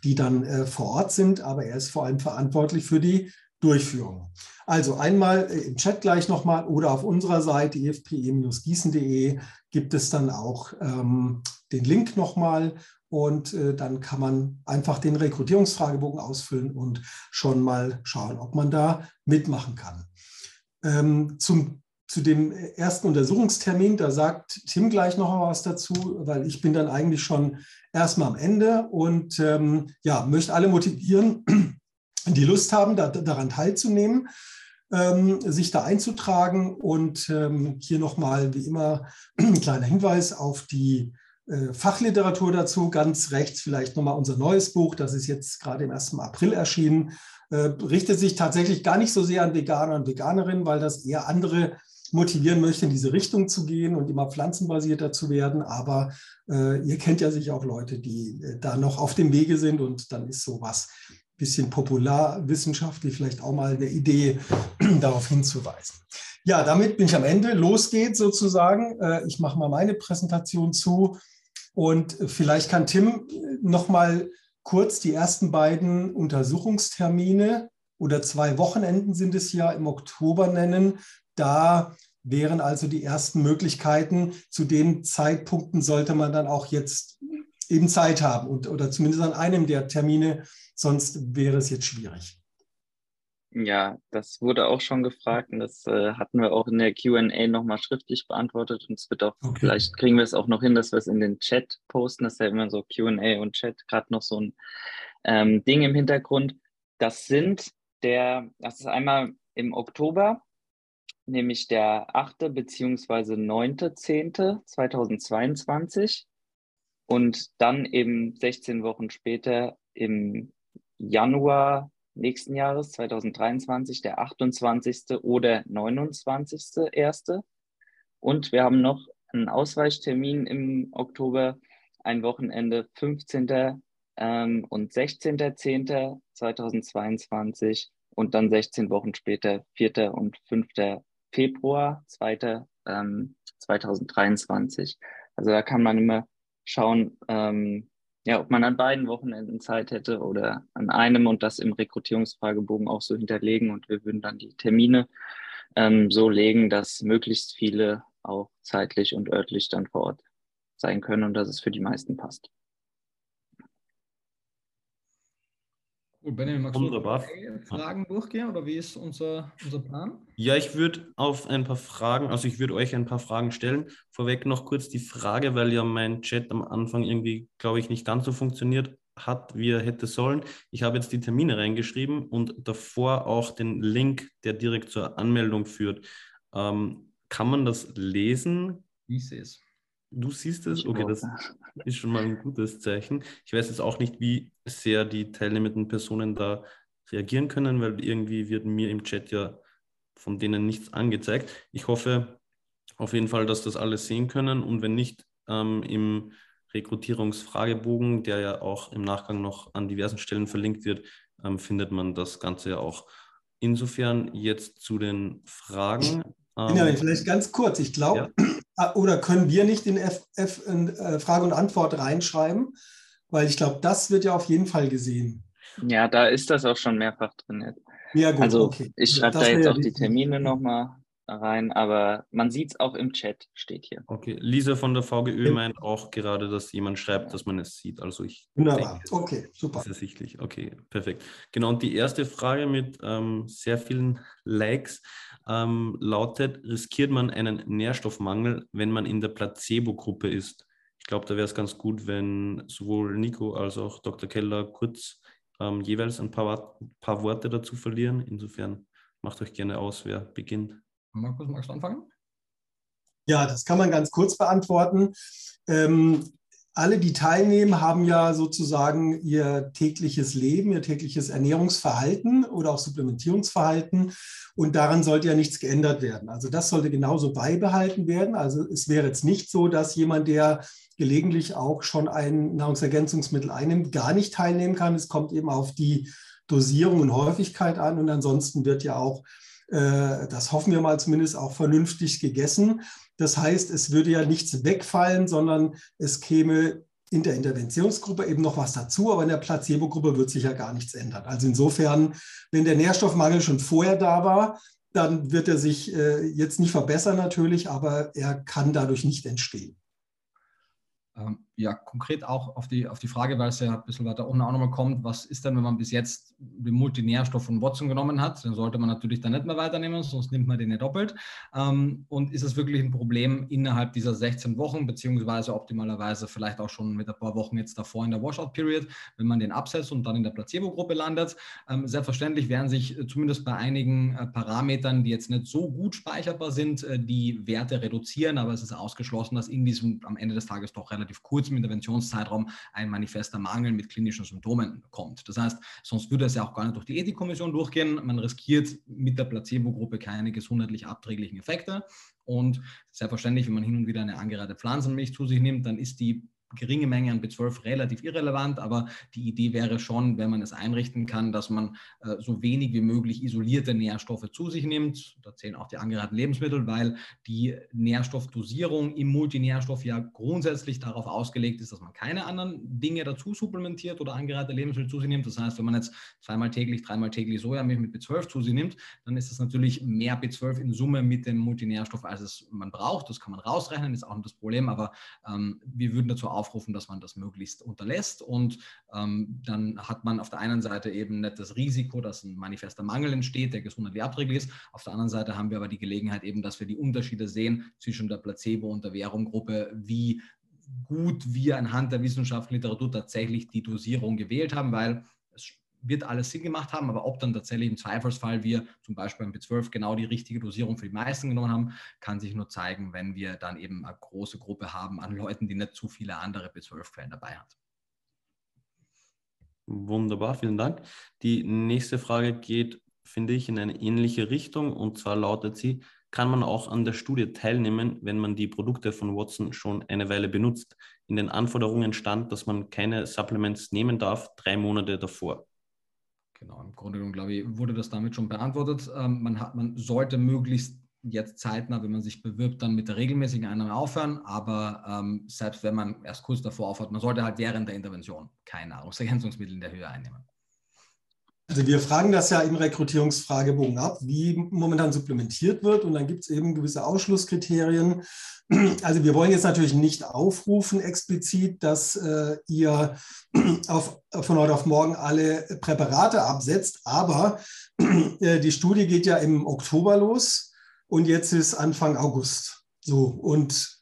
die dann äh, vor Ort sind. Aber er ist vor allem verantwortlich für die Durchführung. Also einmal äh, im Chat gleich nochmal oder auf unserer Seite efpe-gießen.de gibt es dann auch ähm, den Link nochmal und äh, dann kann man einfach den Rekrutierungsfragebogen ausfüllen und schon mal schauen, ob man da mitmachen kann. Ähm, zum, zu dem ersten Untersuchungstermin, da sagt Tim gleich noch was dazu, weil ich bin dann eigentlich schon erstmal am Ende und ähm, ja, möchte alle motivieren, die Lust haben, da, daran teilzunehmen. Ähm, sich da einzutragen und ähm, hier nochmal wie immer ein kleiner Hinweis auf die Fachliteratur dazu. Ganz rechts vielleicht nochmal unser neues Buch, das ist jetzt gerade im 1. April erschienen. Äh, richtet sich tatsächlich gar nicht so sehr an Veganer und Veganerinnen, weil das eher andere motivieren möchte, in diese Richtung zu gehen und immer pflanzenbasierter zu werden. Aber äh, ihr kennt ja sicher auch Leute, die äh, da noch auf dem Wege sind und dann ist sowas ein bisschen popularwissenschaftlich vielleicht auch mal eine Idee, darauf hinzuweisen. Ja, damit bin ich am Ende. Los geht's sozusagen. Äh, ich mache mal meine Präsentation zu. Und vielleicht kann Tim noch mal kurz die ersten beiden Untersuchungstermine oder zwei Wochenenden sind es ja im Oktober nennen. Da wären also die ersten Möglichkeiten. Zu den Zeitpunkten sollte man dann auch jetzt eben Zeit haben und, oder zumindest an einem der Termine, sonst wäre es jetzt schwierig. Ja, das wurde auch schon gefragt und das äh, hatten wir auch in der QA nochmal schriftlich beantwortet und es wird auch, okay. vielleicht kriegen wir es auch noch hin, dass wir es in den Chat posten. Das ist ja immer so QA und Chat, gerade noch so ein ähm, Ding im Hintergrund. Das sind der, das ist einmal im Oktober, nämlich der 8. beziehungsweise 9.10.2022 und dann eben 16 Wochen später im Januar nächsten Jahres, 2023, der 28. oder 29. erste. Und wir haben noch einen Ausweichtermin im Oktober, ein Wochenende, 15. ähm, und 16.10.2022 und dann 16 Wochen später 4. und 5. Februar 2. Ähm, 2023. Also da kann man immer schauen, ähm, ja, ob man an beiden Wochenenden Zeit hätte oder an einem und das im Rekrutierungsfragebogen auch so hinterlegen und wir würden dann die Termine ähm, so legen, dass möglichst viele auch zeitlich und örtlich dann vor Ort sein können und dass es für die meisten passt. Gut, Benjamin, magst Wunderbar. du Fragen durchgehen oder wie ist unser, unser Plan? Ja, ich würde auf ein paar Fragen, also ich würde euch ein paar Fragen stellen. Vorweg noch kurz die Frage, weil ja mein Chat am Anfang irgendwie, glaube ich, nicht ganz so funktioniert hat, wie er hätte sollen. Ich habe jetzt die Termine reingeschrieben und davor auch den Link, der direkt zur Anmeldung führt. Ähm, kann man das lesen? Ich sehe es. Du siehst es? Okay, das ist schon mal ein gutes Zeichen. Ich weiß jetzt auch nicht, wie sehr die teilnehmenden Personen da reagieren können, weil irgendwie wird mir im Chat ja von denen nichts angezeigt. Ich hoffe auf jeden Fall, dass das alles sehen können und wenn nicht, ähm, im Rekrutierungsfragebogen, der ja auch im Nachgang noch an diversen Stellen verlinkt wird, ähm, findet man das Ganze ja auch. Insofern jetzt zu den Fragen. Ähm, ja, vielleicht ganz kurz. Ich glaube, ja. Ah, oder können wir nicht in F, F in, äh, Frage und Antwort reinschreiben? Weil ich glaube, das wird ja auf jeden Fall gesehen. Ja, da ist das auch schon mehrfach drin. Ja, gut, also okay. ich schreibe da jetzt auch die Termine nochmal rein, aber man sieht es auch im Chat, steht hier. Okay, Lisa von der VGÖ meint auch gerade, dass jemand schreibt, dass man es sieht. Also ich Wunderbar, denke, okay, super. Ist ersichtlich, okay, perfekt. Genau, und die erste Frage mit ähm, sehr vielen Likes ähm, lautet, riskiert man einen Nährstoffmangel, wenn man in der Placebo-Gruppe ist? Ich glaube, da wäre es ganz gut, wenn sowohl Nico als auch Dr. Keller kurz ähm, jeweils ein paar, paar Worte dazu verlieren. Insofern macht euch gerne aus, wer beginnt. Markus, magst du anfangen? Ja, das kann man ganz kurz beantworten. Ähm, alle, die teilnehmen, haben ja sozusagen ihr tägliches Leben, ihr tägliches Ernährungsverhalten oder auch Supplementierungsverhalten. Und daran sollte ja nichts geändert werden. Also das sollte genauso beibehalten werden. Also es wäre jetzt nicht so, dass jemand, der gelegentlich auch schon ein Nahrungsergänzungsmittel einnimmt, gar nicht teilnehmen kann. Es kommt eben auf die Dosierung und Häufigkeit an. Und ansonsten wird ja auch das hoffen wir mal zumindest, auch vernünftig gegessen. Das heißt, es würde ja nichts wegfallen, sondern es käme in der Interventionsgruppe eben noch was dazu, aber in der Placebo-Gruppe wird sich ja gar nichts ändern. Also insofern, wenn der Nährstoffmangel schon vorher da war, dann wird er sich äh, jetzt nicht verbessern natürlich, aber er kann dadurch nicht entstehen. Ja, konkret auch auf die, auf die Frage, weil es ja ein bisschen weiter unten auch nochmal kommt, was ist denn, wenn man bis jetzt den Multinährstoff von Watson genommen hat? Dann sollte man natürlich dann nicht mehr weiternehmen, sonst nimmt man den ja doppelt. Ähm, und ist es wirklich ein Problem innerhalb dieser 16 Wochen, beziehungsweise optimalerweise vielleicht auch schon mit ein paar Wochen jetzt davor in der Washout-Period, wenn man den absetzt und dann in der Placebo-Gruppe landet? Ähm, selbstverständlich werden sich äh, zumindest bei einigen äh, Parametern, die jetzt nicht so gut speicherbar sind, äh, die Werte reduzieren, aber es ist ausgeschlossen, dass in diesem am Ende des Tages doch relativ kurz kurzem Interventionszeitraum ein manifester Mangel mit klinischen Symptomen kommt. Das heißt, sonst würde es ja auch gar nicht durch die Ethikkommission durchgehen. Man riskiert mit der Placebo-Gruppe keine gesundheitlich abträglichen Effekte. Und selbstverständlich, wenn man hin und wieder eine angereihte Pflanzenmilch zu sich nimmt, dann ist die geringe Menge an B12 relativ irrelevant, aber die Idee wäre schon, wenn man es einrichten kann, dass man äh, so wenig wie möglich isolierte Nährstoffe zu sich nimmt. Da zählen auch die angereihten Lebensmittel, weil die Nährstoffdosierung im Multinährstoff ja grundsätzlich darauf ausgelegt ist, dass man keine anderen Dinge dazu supplementiert oder angereihte Lebensmittel zu sich nimmt. Das heißt, wenn man jetzt zweimal täglich, dreimal täglich Sojamilch mit B12 zu sich nimmt, dann ist das natürlich mehr B12 in Summe mit dem Multinährstoff, als es man braucht. Das kann man rausrechnen, ist auch nicht das Problem, aber ähm, wir würden dazu aufrufen, dass man das möglichst unterlässt. Und ähm, dann hat man auf der einen Seite eben nicht das Risiko, dass ein manifester Mangel entsteht, der gesundheitlich abträglich ist. Auf der anderen Seite haben wir aber die Gelegenheit eben, dass wir die Unterschiede sehen zwischen der Placebo- und der Währunggruppe, wie gut wir anhand der wissenschaftlichen Literatur tatsächlich die Dosierung gewählt haben, weil wird alles Sinn gemacht haben, aber ob dann tatsächlich im Zweifelsfall wir zum Beispiel beim B12 genau die richtige Dosierung für die meisten genommen haben, kann sich nur zeigen, wenn wir dann eben eine große Gruppe haben an Leuten, die nicht zu viele andere B12-Quellen dabei hat. Wunderbar, vielen Dank. Die nächste Frage geht, finde ich, in eine ähnliche Richtung und zwar lautet sie, kann man auch an der Studie teilnehmen, wenn man die Produkte von Watson schon eine Weile benutzt. In den Anforderungen stand, dass man keine Supplements nehmen darf, drei Monate davor. Genau, im Grunde genommen, glaube ich, wurde das damit schon beantwortet. Ähm, man, hat, man sollte möglichst jetzt zeitnah, wenn man sich bewirbt, dann mit der regelmäßigen Einnahme aufhören. Aber ähm, selbst wenn man erst kurz davor aufhört, man sollte halt während der Intervention kein Nahrungsergänzungsmittel in der Höhe einnehmen. Also wir fragen das ja im Rekrutierungsfragebogen ab, wie momentan supplementiert wird. Und dann gibt es eben gewisse Ausschlusskriterien. Also wir wollen jetzt natürlich nicht aufrufen explizit, dass äh, ihr auf, von heute auf morgen alle Präparate absetzt. Aber äh, die Studie geht ja im Oktober los und jetzt ist Anfang August. So, und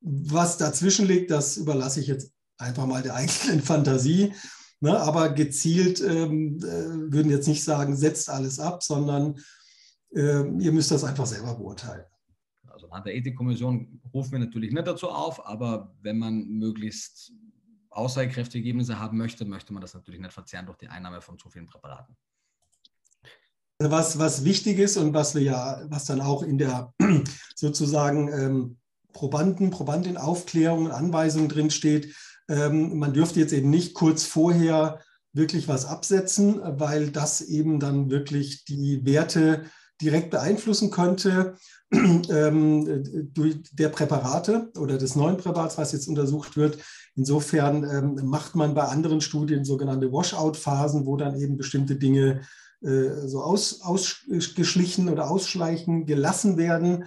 was dazwischen liegt, das überlasse ich jetzt einfach mal der eigenen Fantasie. Ne, aber gezielt ähm, äh, würden jetzt nicht sagen, setzt alles ab, sondern äh, ihr müsst das einfach selber beurteilen. Also an der Ethikkommission rufen wir natürlich nicht dazu auf, aber wenn man möglichst aussagekräftige Ergebnisse haben möchte, möchte man das natürlich nicht verzehren durch die Einnahme von zu vielen Präparaten. Was, was wichtig ist und was wir ja, was dann auch in der sozusagen ähm, Probanden, Probandin-Aufklärung und Anweisung drin steht, ähm, man dürfte jetzt eben nicht kurz vorher wirklich was absetzen, weil das eben dann wirklich die Werte direkt beeinflussen könnte ähm, durch der Präparate oder des neuen Präparats, was jetzt untersucht wird. Insofern ähm, macht man bei anderen Studien sogenannte Washout-Phasen, wo dann eben bestimmte Dinge äh, so aus, ausgeschlichen oder ausschleichen gelassen werden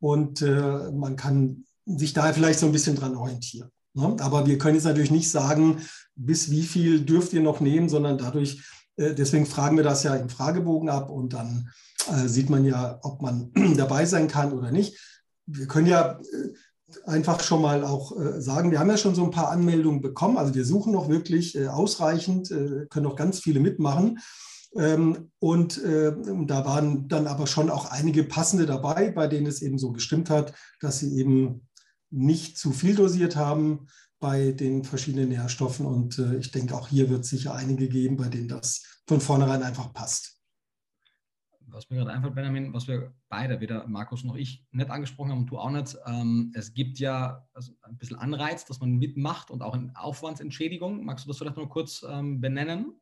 und äh, man kann sich daher vielleicht so ein bisschen dran orientieren. Ne? Aber wir können jetzt natürlich nicht sagen, bis wie viel dürft ihr noch nehmen, sondern dadurch, äh, deswegen fragen wir das ja im Fragebogen ab und dann äh, sieht man ja, ob man dabei sein kann oder nicht. Wir können ja äh, einfach schon mal auch sagen, wir haben ja schon so ein paar Anmeldungen bekommen. Also wir suchen noch wirklich ausreichend, können noch ganz viele mitmachen. Ähm, und da waren dann aber schon auch einige passende dabei, bei denen es eben so gestimmt hat, dass sie eben nicht zu viel dosiert haben bei den verschiedenen Nährstoffen. Und äh, ich denke, auch hier wird es sicher einige geben, bei denen das von vornherein einfach passt. Was mir gerade einfällt, Benjamin, was wir beide, weder Markus noch ich, nicht angesprochen haben und du auch nicht, ähm, es gibt ja also ein bisschen Anreiz, dass man mitmacht und auch eine Aufwandsentschädigung. Magst du das vielleicht noch kurz ähm, benennen?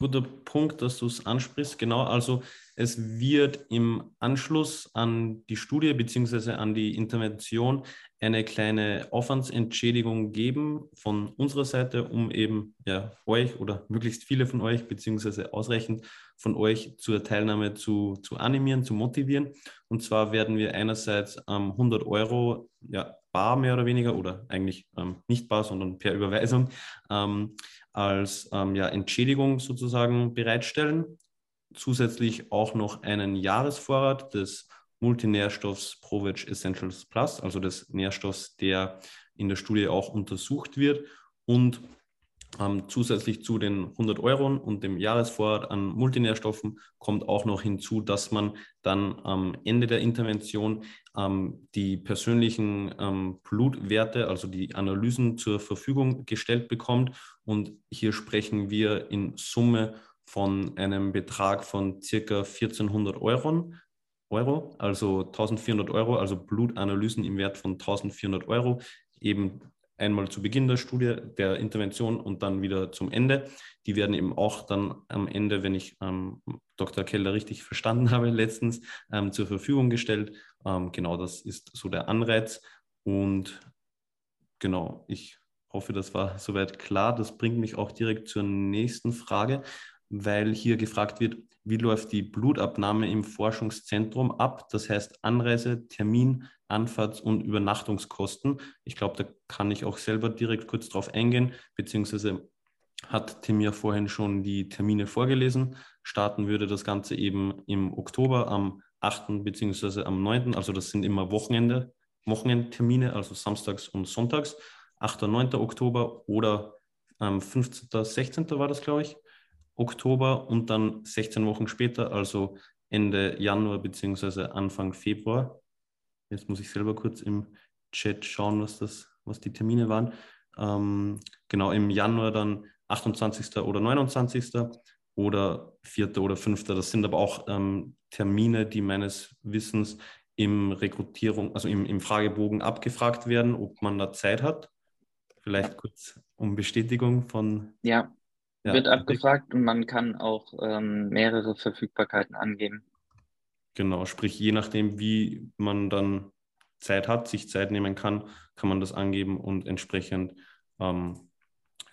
Guter Punkt, dass du es ansprichst. Genau, also es wird im Anschluss an die Studie bzw. an die Intervention eine kleine Aufwandsentschädigung geben von unserer Seite, um eben ja, euch oder möglichst viele von euch beziehungsweise ausreichend von euch zur Teilnahme zu, zu animieren, zu motivieren. Und zwar werden wir einerseits ähm, 100 Euro ja, bar mehr oder weniger oder eigentlich ähm, nicht bar, sondern per Überweisung ähm, als ähm, ja, Entschädigung sozusagen bereitstellen. Zusätzlich auch noch einen Jahresvorrat des Multinährstoffs ProVeg Essentials Plus, also des Nährstoffs, der in der Studie auch untersucht wird. Und ähm, zusätzlich zu den 100 Euro und dem Jahresvorrat an Multinährstoffen kommt auch noch hinzu, dass man dann am Ende der Intervention ähm, die persönlichen ähm, Blutwerte, also die Analysen zur Verfügung gestellt bekommt. Und hier sprechen wir in Summe von einem Betrag von circa 1400 Euro. Euro, also 1400 Euro, also Blutanalysen im Wert von 1400 Euro, eben einmal zu Beginn der Studie, der Intervention und dann wieder zum Ende. Die werden eben auch dann am Ende, wenn ich ähm, Dr. Keller richtig verstanden habe, letztens ähm, zur Verfügung gestellt. Ähm, genau, das ist so der Anreiz. Und genau, ich hoffe, das war soweit klar. Das bringt mich auch direkt zur nächsten Frage weil hier gefragt wird, wie läuft die Blutabnahme im Forschungszentrum ab? Das heißt Anreise, Termin, Anfahrts- und Übernachtungskosten. Ich glaube, da kann ich auch selber direkt kurz drauf eingehen, beziehungsweise hat Tim ja vorhin schon die Termine vorgelesen. Starten würde das Ganze eben im Oktober am 8. beziehungsweise am 9. Also das sind immer Wochenende, Wochenendtermine, also samstags und sonntags. 8. und 9. Oktober oder am 15. 16. war das, glaube ich. Oktober und dann 16 Wochen später, also Ende Januar bzw. Anfang Februar. Jetzt muss ich selber kurz im Chat schauen, was, das, was die Termine waren. Ähm, genau, im Januar dann 28. oder 29. oder 4. oder 5. Das sind aber auch ähm, Termine, die meines Wissens im Rekrutierung, also im, im Fragebogen abgefragt werden, ob man da Zeit hat. Vielleicht kurz um Bestätigung von. Ja, ja wird abgefragt und man kann auch ähm, mehrere Verfügbarkeiten angeben. Genau, sprich, je nachdem, wie man dann Zeit hat, sich Zeit nehmen kann, kann man das angeben und entsprechend ähm,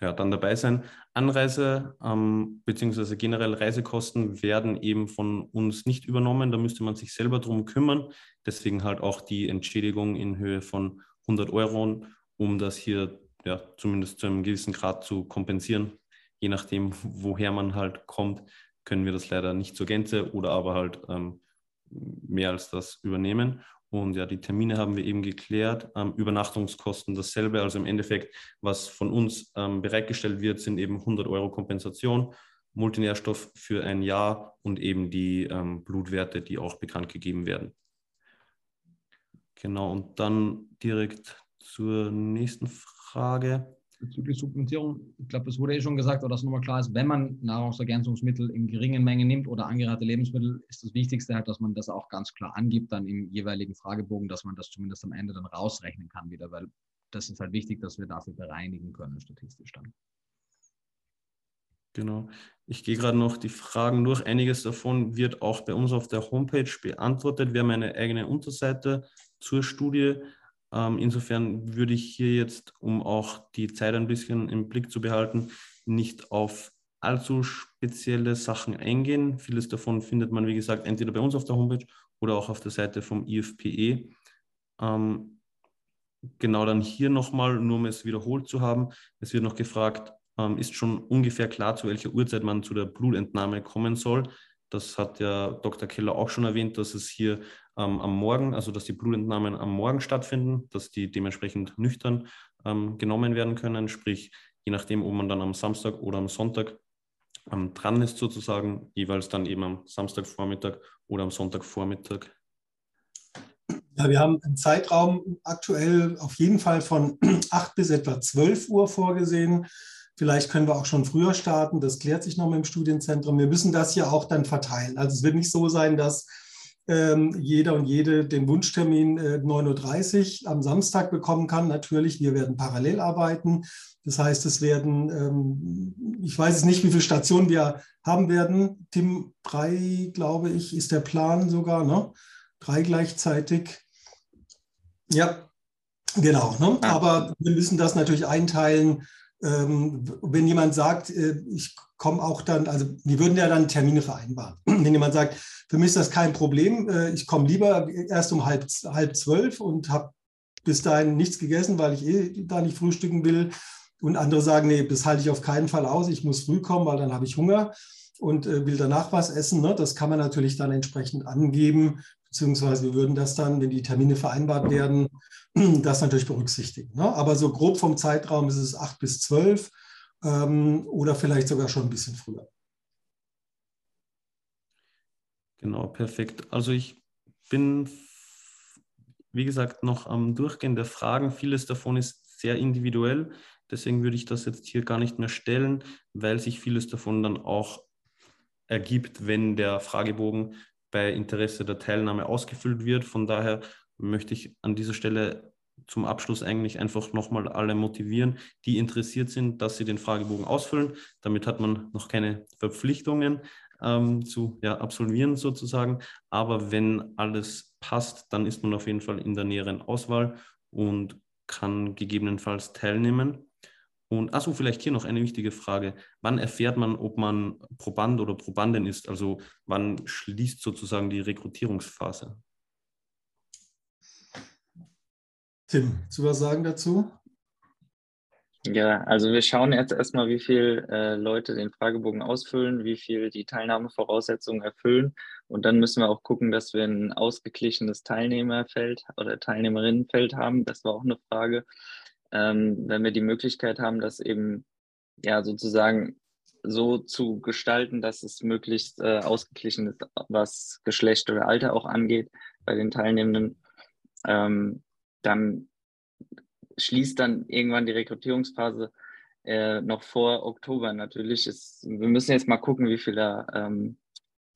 ja, dann dabei sein. Anreise ähm, bzw. generell Reisekosten werden eben von uns nicht übernommen. Da müsste man sich selber drum kümmern. Deswegen halt auch die Entschädigung in Höhe von 100 Euro, um das hier ja, zumindest zu einem gewissen Grad zu kompensieren. Je nachdem, woher man halt kommt, können wir das leider nicht zur Gänze oder aber halt ähm, mehr als das übernehmen. Und ja, die Termine haben wir eben geklärt. Ähm, Übernachtungskosten dasselbe. Also im Endeffekt, was von uns ähm, bereitgestellt wird, sind eben 100 Euro Kompensation, Multinährstoff für ein Jahr und eben die ähm, Blutwerte, die auch bekannt gegeben werden. Genau, und dann direkt zur nächsten Frage bezüglich Supplementierung, ich glaube, das wurde eh schon gesagt, oder dass nochmal klar ist, wenn man Nahrungsergänzungsmittel in geringen Mengen nimmt oder angereicherte Lebensmittel, ist das Wichtigste halt, dass man das auch ganz klar angibt, dann im jeweiligen Fragebogen, dass man das zumindest am Ende dann rausrechnen kann wieder, weil das ist halt wichtig, dass wir dafür bereinigen können, statistisch dann. Genau. Ich gehe gerade noch die Fragen durch. Einiges davon wird auch bei uns auf der Homepage beantwortet. Wir haben eine eigene Unterseite zur Studie. Ähm, insofern würde ich hier jetzt, um auch die Zeit ein bisschen im Blick zu behalten, nicht auf allzu spezielle Sachen eingehen. Vieles davon findet man, wie gesagt, entweder bei uns auf der Homepage oder auch auf der Seite vom IFPE. Ähm, genau dann hier nochmal, nur um es wiederholt zu haben, es wird noch gefragt, ähm, ist schon ungefähr klar, zu welcher Uhrzeit man zu der Blutentnahme kommen soll. Das hat ja Dr. Keller auch schon erwähnt, dass es hier ähm, am Morgen, also dass die Blutentnahmen am Morgen stattfinden, dass die dementsprechend nüchtern ähm, genommen werden können, sprich je nachdem, ob man dann am Samstag oder am Sonntag ähm, dran ist sozusagen, jeweils dann eben am Samstagvormittag oder am Sonntagvormittag. Ja, wir haben einen Zeitraum aktuell auf jeden Fall von 8 bis etwa 12 Uhr vorgesehen. Vielleicht können wir auch schon früher starten. Das klärt sich noch mit dem Studienzentrum. Wir müssen das ja auch dann verteilen. Also es wird nicht so sein, dass ähm, jeder und jede den Wunschtermin äh, 9.30 Uhr am Samstag bekommen kann. Natürlich, wir werden parallel arbeiten. Das heißt, es werden, ähm, ich weiß es nicht, wie viele Stationen wir haben werden. Tim, drei, glaube ich, ist der Plan sogar, ne? Drei gleichzeitig. Ja, genau. Ne? Aber wir müssen das natürlich einteilen ähm, wenn jemand sagt, äh, ich komme auch dann, also die würden ja dann Termine vereinbaren. Wenn jemand sagt, für mich ist das kein Problem, äh, ich komme lieber erst um halb, halb zwölf und habe bis dahin nichts gegessen, weil ich eh da nicht frühstücken will. Und andere sagen, nee, das halte ich auf keinen Fall aus, ich muss früh kommen, weil dann habe ich Hunger und äh, will danach was essen. Ne? Das kann man natürlich dann entsprechend angeben, beziehungsweise wir würden das dann, wenn die Termine vereinbart werden, das natürlich berücksichtigen. Ne? Aber so grob vom Zeitraum ist es 8 bis 12 ähm, oder vielleicht sogar schon ein bisschen früher. Genau, perfekt. Also ich bin, wie gesagt, noch am Durchgehen der Fragen. Vieles davon ist sehr individuell. Deswegen würde ich das jetzt hier gar nicht mehr stellen, weil sich vieles davon dann auch ergibt, wenn der Fragebogen bei Interesse der Teilnahme ausgefüllt wird. Von daher möchte ich an dieser Stelle zum Abschluss eigentlich einfach nochmal alle motivieren, die interessiert sind, dass sie den Fragebogen ausfüllen. Damit hat man noch keine Verpflichtungen ähm, zu ja, absolvieren sozusagen. Aber wenn alles passt, dann ist man auf jeden Fall in der näheren Auswahl und kann gegebenenfalls teilnehmen. Und achso, vielleicht hier noch eine wichtige Frage. Wann erfährt man, ob man Proband oder Probandin ist? Also wann schließt sozusagen die Rekrutierungsphase? Tim, zu was sagen dazu? Ja, also wir schauen jetzt erstmal, wie viele äh, Leute den Fragebogen ausfüllen, wie viel die Teilnahmevoraussetzungen erfüllen. Und dann müssen wir auch gucken, dass wir ein ausgeglichenes Teilnehmerfeld oder Teilnehmerinnenfeld haben. Das war auch eine Frage ähm, wenn wir die Möglichkeit haben, das eben ja sozusagen so zu gestalten, dass es möglichst äh, ausgeglichen ist, was Geschlecht oder Alter auch angeht bei den Teilnehmenden, ähm, dann schließt dann irgendwann die Rekrutierungsphase äh, noch vor Oktober natürlich. Ist, wir müssen jetzt mal gucken, wie viele ähm,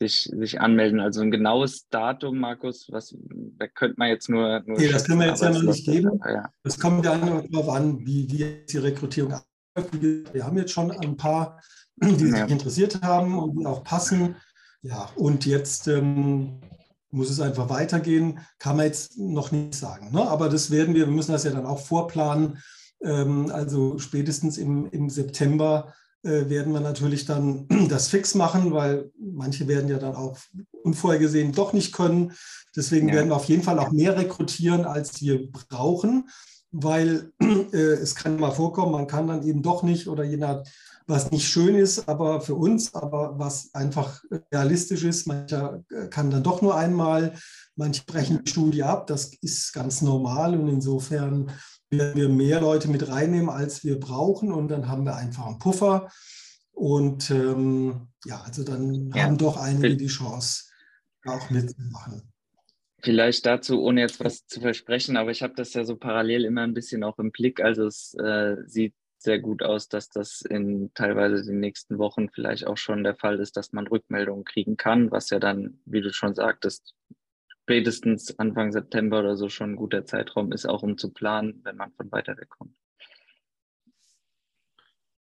sich, sich anmelden. Also ein genaues Datum, Markus, was da könnte man jetzt nur. nur nee, das können wir jetzt ja noch nicht geben. Ja. Das kommt ja darauf an, wie, wie die Rekrutierung abläuft. Wir haben jetzt schon ein paar, die sich ja. interessiert haben und die auch passen. Ja, und jetzt ähm, muss es einfach weitergehen, kann man jetzt noch nicht sagen. Ne? Aber das werden wir, wir müssen das ja dann auch vorplanen. Ähm, also spätestens im, im September äh, werden wir natürlich dann das fix machen, weil manche werden ja dann auch unvorhergesehen doch nicht können. Deswegen ja. werden wir auf jeden Fall auch mehr rekrutieren, als wir brauchen, weil äh, es kann mal vorkommen, man kann dann eben doch nicht oder je nach was nicht schön ist, aber für uns, aber was einfach realistisch ist. Mancher äh, kann dann doch nur einmal, manche brechen die Studie ab, das ist ganz normal und insofern werden wir mehr Leute mit reinnehmen, als wir brauchen und dann haben wir einfach einen Puffer. Und ähm, ja, also dann ja. haben doch einige die Chance, auch mitzumachen. Vielleicht dazu, ohne jetzt was zu versprechen, aber ich habe das ja so parallel immer ein bisschen auch im Blick. Also es äh, sieht sehr gut aus, dass das in teilweise den nächsten Wochen vielleicht auch schon der Fall ist, dass man Rückmeldungen kriegen kann, was ja dann, wie du schon sagtest, spätestens Anfang September oder so schon ein guter Zeitraum ist, auch um zu planen, wenn man von weiter weg kommt.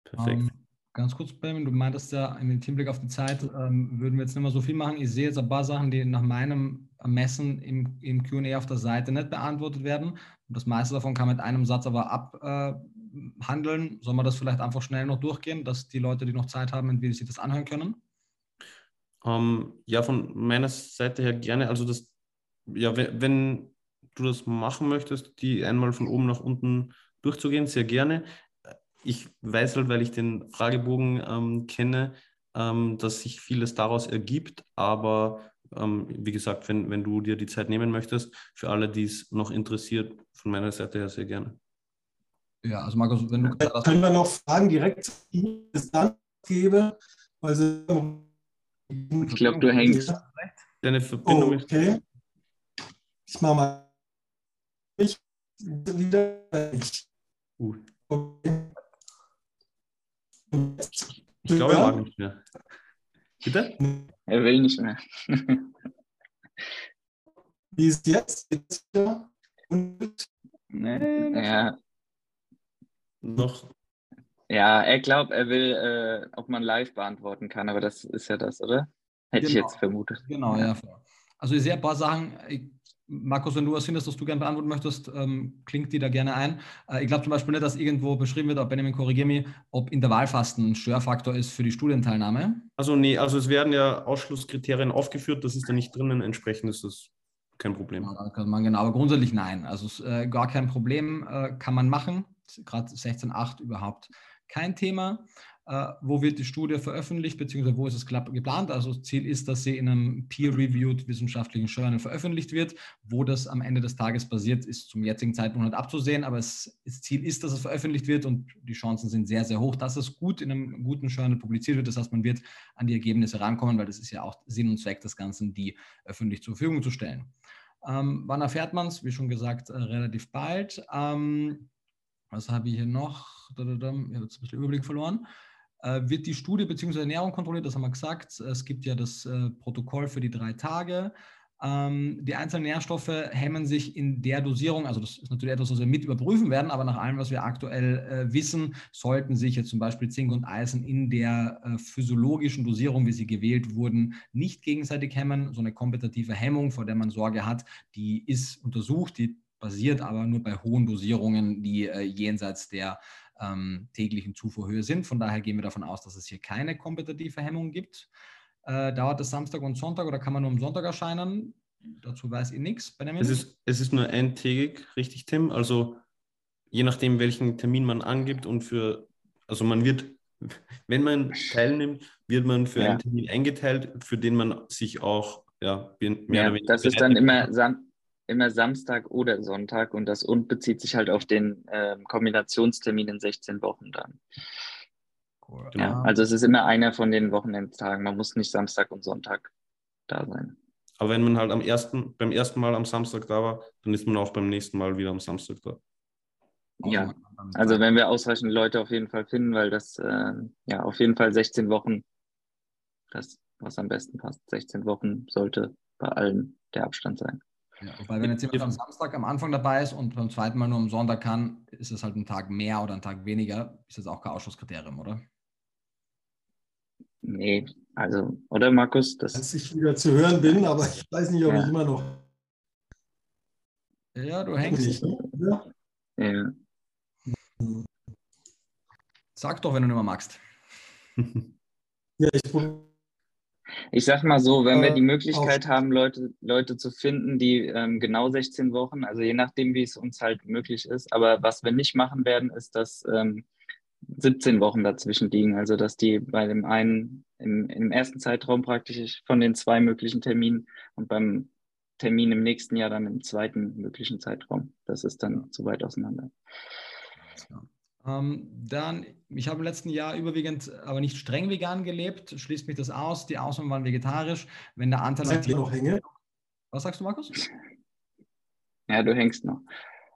Perfekt. Um, ähm, ganz kurz, Benjamin, du meintest ja in den Teamblick auf die Zeit, ähm, würden wir jetzt nicht mehr so viel machen. Ich sehe jetzt ein paar Sachen, die nach meinem Ermessen im, im QA auf der Seite nicht beantwortet werden. Und das meiste davon kann mit einem Satz aber abhandeln. Äh, Sollen wir das vielleicht einfach schnell noch durchgehen, dass die Leute, die noch Zeit haben, wie sie das anhören können? Ähm, ja, von meiner Seite her gerne. Also das ja, wenn, wenn du das machen möchtest, die einmal von oben nach unten durchzugehen, sehr gerne. Ich weiß halt, weil ich den Fragebogen ähm, kenne, ähm, dass sich vieles daraus ergibt, aber ähm, wie gesagt, wenn, wenn du dir die Zeit nehmen möchtest, für alle, die es noch interessiert, von meiner Seite her sehr gerne. Ja, also Markus, wenn du Können wir noch Fragen direkt dann gebe? Also, ich glaube, du hängst. Deine Verbindung oh, okay. ist. Ich mache mal ich wieder. Uh. Ich glaube, er mag nicht mehr. Bitte? Er will nicht mehr. Wie ist jetzt? Nee, ja. Noch. Ja, er glaubt, er will, äh, ob man live beantworten kann, aber das ist ja das, oder? Hätte genau. ich jetzt vermutet. Genau, ja. Also ich sehe ein paar Sachen, ich Markus, wenn du was findest, was du gerne beantworten möchtest, ähm, klingt die da gerne ein. Äh, ich glaube zum Beispiel nicht, dass irgendwo beschrieben wird, ob Benjamin korrigiere mich, ob Intervallfasten ein Störfaktor ist für die Studienteilnahme. Also nee, also es werden ja Ausschlusskriterien aufgeführt, das ist da nicht drinnen, entsprechend ist das kein Problem. Ja, kann man genau, aber grundsätzlich nein. Also äh, gar kein Problem, äh, kann man machen. Gerade 16.8 überhaupt kein Thema. Äh, wo wird die Studie veröffentlicht, beziehungsweise wo ist es geplant. Also Ziel ist, dass sie in einem peer-reviewed wissenschaftlichen Journal veröffentlicht wird. Wo das am Ende des Tages basiert, ist zum jetzigen Zeitpunkt nicht abzusehen, aber es, das Ziel ist, dass es veröffentlicht wird und die Chancen sind sehr, sehr hoch, dass es gut in einem guten Journal publiziert wird. Das heißt, man wird an die Ergebnisse rankommen, weil das ist ja auch Sinn und Zweck des Ganzen, die öffentlich zur Verfügung zu stellen. Ähm, wann erfährt man es? Wie schon gesagt, äh, relativ bald. Ähm, was habe ich hier noch? Ich habe jetzt ein bisschen Überblick verloren. Äh, wird die Studie bzw. Ernährung kontrolliert, das haben wir gesagt. Es gibt ja das äh, Protokoll für die drei Tage. Ähm, die einzelnen Nährstoffe hemmen sich in der Dosierung, also das ist natürlich etwas, was wir mit überprüfen werden, aber nach allem, was wir aktuell äh, wissen, sollten sich jetzt zum Beispiel Zink und Eisen in der physiologischen Dosierung, wie sie gewählt wurden, nicht gegenseitig hemmen. So eine kompetitive Hemmung, vor der man Sorge hat, die ist untersucht, die basiert aber nur bei hohen Dosierungen, die jenseits der ähm, täglichen Zufuhrhöhe sind. Von daher gehen wir davon aus, dass es hier keine kompetitive Hemmung gibt. Äh, dauert es Samstag und Sonntag oder kann man nur am Sonntag erscheinen? Dazu weiß ich nichts. Es ist, es ist nur eintägig, richtig, Tim? Also je nachdem, welchen Termin man angibt und für, also man wird, wenn man teilnimmt, wird man für ja. einen Termin eingeteilt, für den man sich auch ja, mehr ja, oder weniger. Das ist dann immer Sam immer Samstag oder Sonntag und das und bezieht sich halt auf den äh, Kombinationstermin in 16 Wochen dann. Cool. Ja, also es ist immer einer von den Wochenendtagen. Man muss nicht Samstag und Sonntag da sein. Aber wenn man halt am ersten, beim ersten Mal am Samstag da war, dann ist man auch beim nächsten Mal wieder am Samstag da. Ja, also wenn wir ausreichend Leute auf jeden Fall finden, weil das äh, ja auf jeden Fall 16 Wochen, das was am besten passt. 16 Wochen sollte bei allen der Abstand sein. Ja, wobei, wenn jetzt jemand am Samstag am Anfang dabei ist und beim zweiten Mal nur am Sonntag kann, ist es halt ein Tag mehr oder ein Tag weniger. Ist das auch kein Ausschlusskriterium, oder? Nee, also, oder Markus? Das Als ich wieder zu hören bin, aber ich weiß nicht, ob ja. ich immer noch. Ja, du hängst. Nicht, ja. ja. Sag doch, wenn du nicht mehr magst. ja, ich ich sag mal so, wenn wir die Möglichkeit haben, Leute, Leute zu finden, die ähm, genau 16 Wochen, also je nachdem, wie es uns halt möglich ist, aber was wir nicht machen werden, ist, dass ähm, 17 Wochen dazwischen liegen, also dass die bei dem einen im, im ersten Zeitraum praktisch von den zwei möglichen Terminen und beim Termin im nächsten Jahr dann im zweiten möglichen Zeitraum. Das ist dann zu weit auseinander. Ja. Ähm, dann, ich habe im letzten Jahr überwiegend, aber nicht streng vegan gelebt. Schließt mich das aus. Die Ausnahmen waren vegetarisch. Wenn der Anteil an noch hänge. Was sagst du, Markus? Ja, du hängst noch.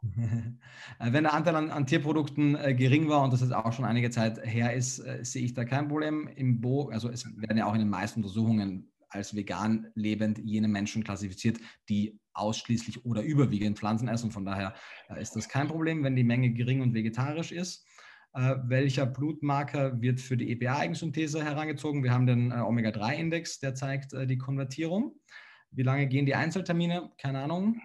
Äh, wenn der Anteil an, an Tierprodukten äh, gering war und das jetzt auch schon einige Zeit her ist, äh, sehe ich da kein Problem. Im Bo also es werden ja auch in den meisten Untersuchungen als vegan lebend jene Menschen klassifiziert, die ausschließlich oder überwiegend Pflanzen essen. Von daher äh, ist das kein Problem, wenn die Menge gering und vegetarisch ist. Äh, welcher Blutmarker wird für die EPA-Eigensynthese herangezogen? Wir haben den äh, Omega-3-Index, der zeigt die Konvertierung. Wie lange gehen die Einzeltermine? Keine Ahnung.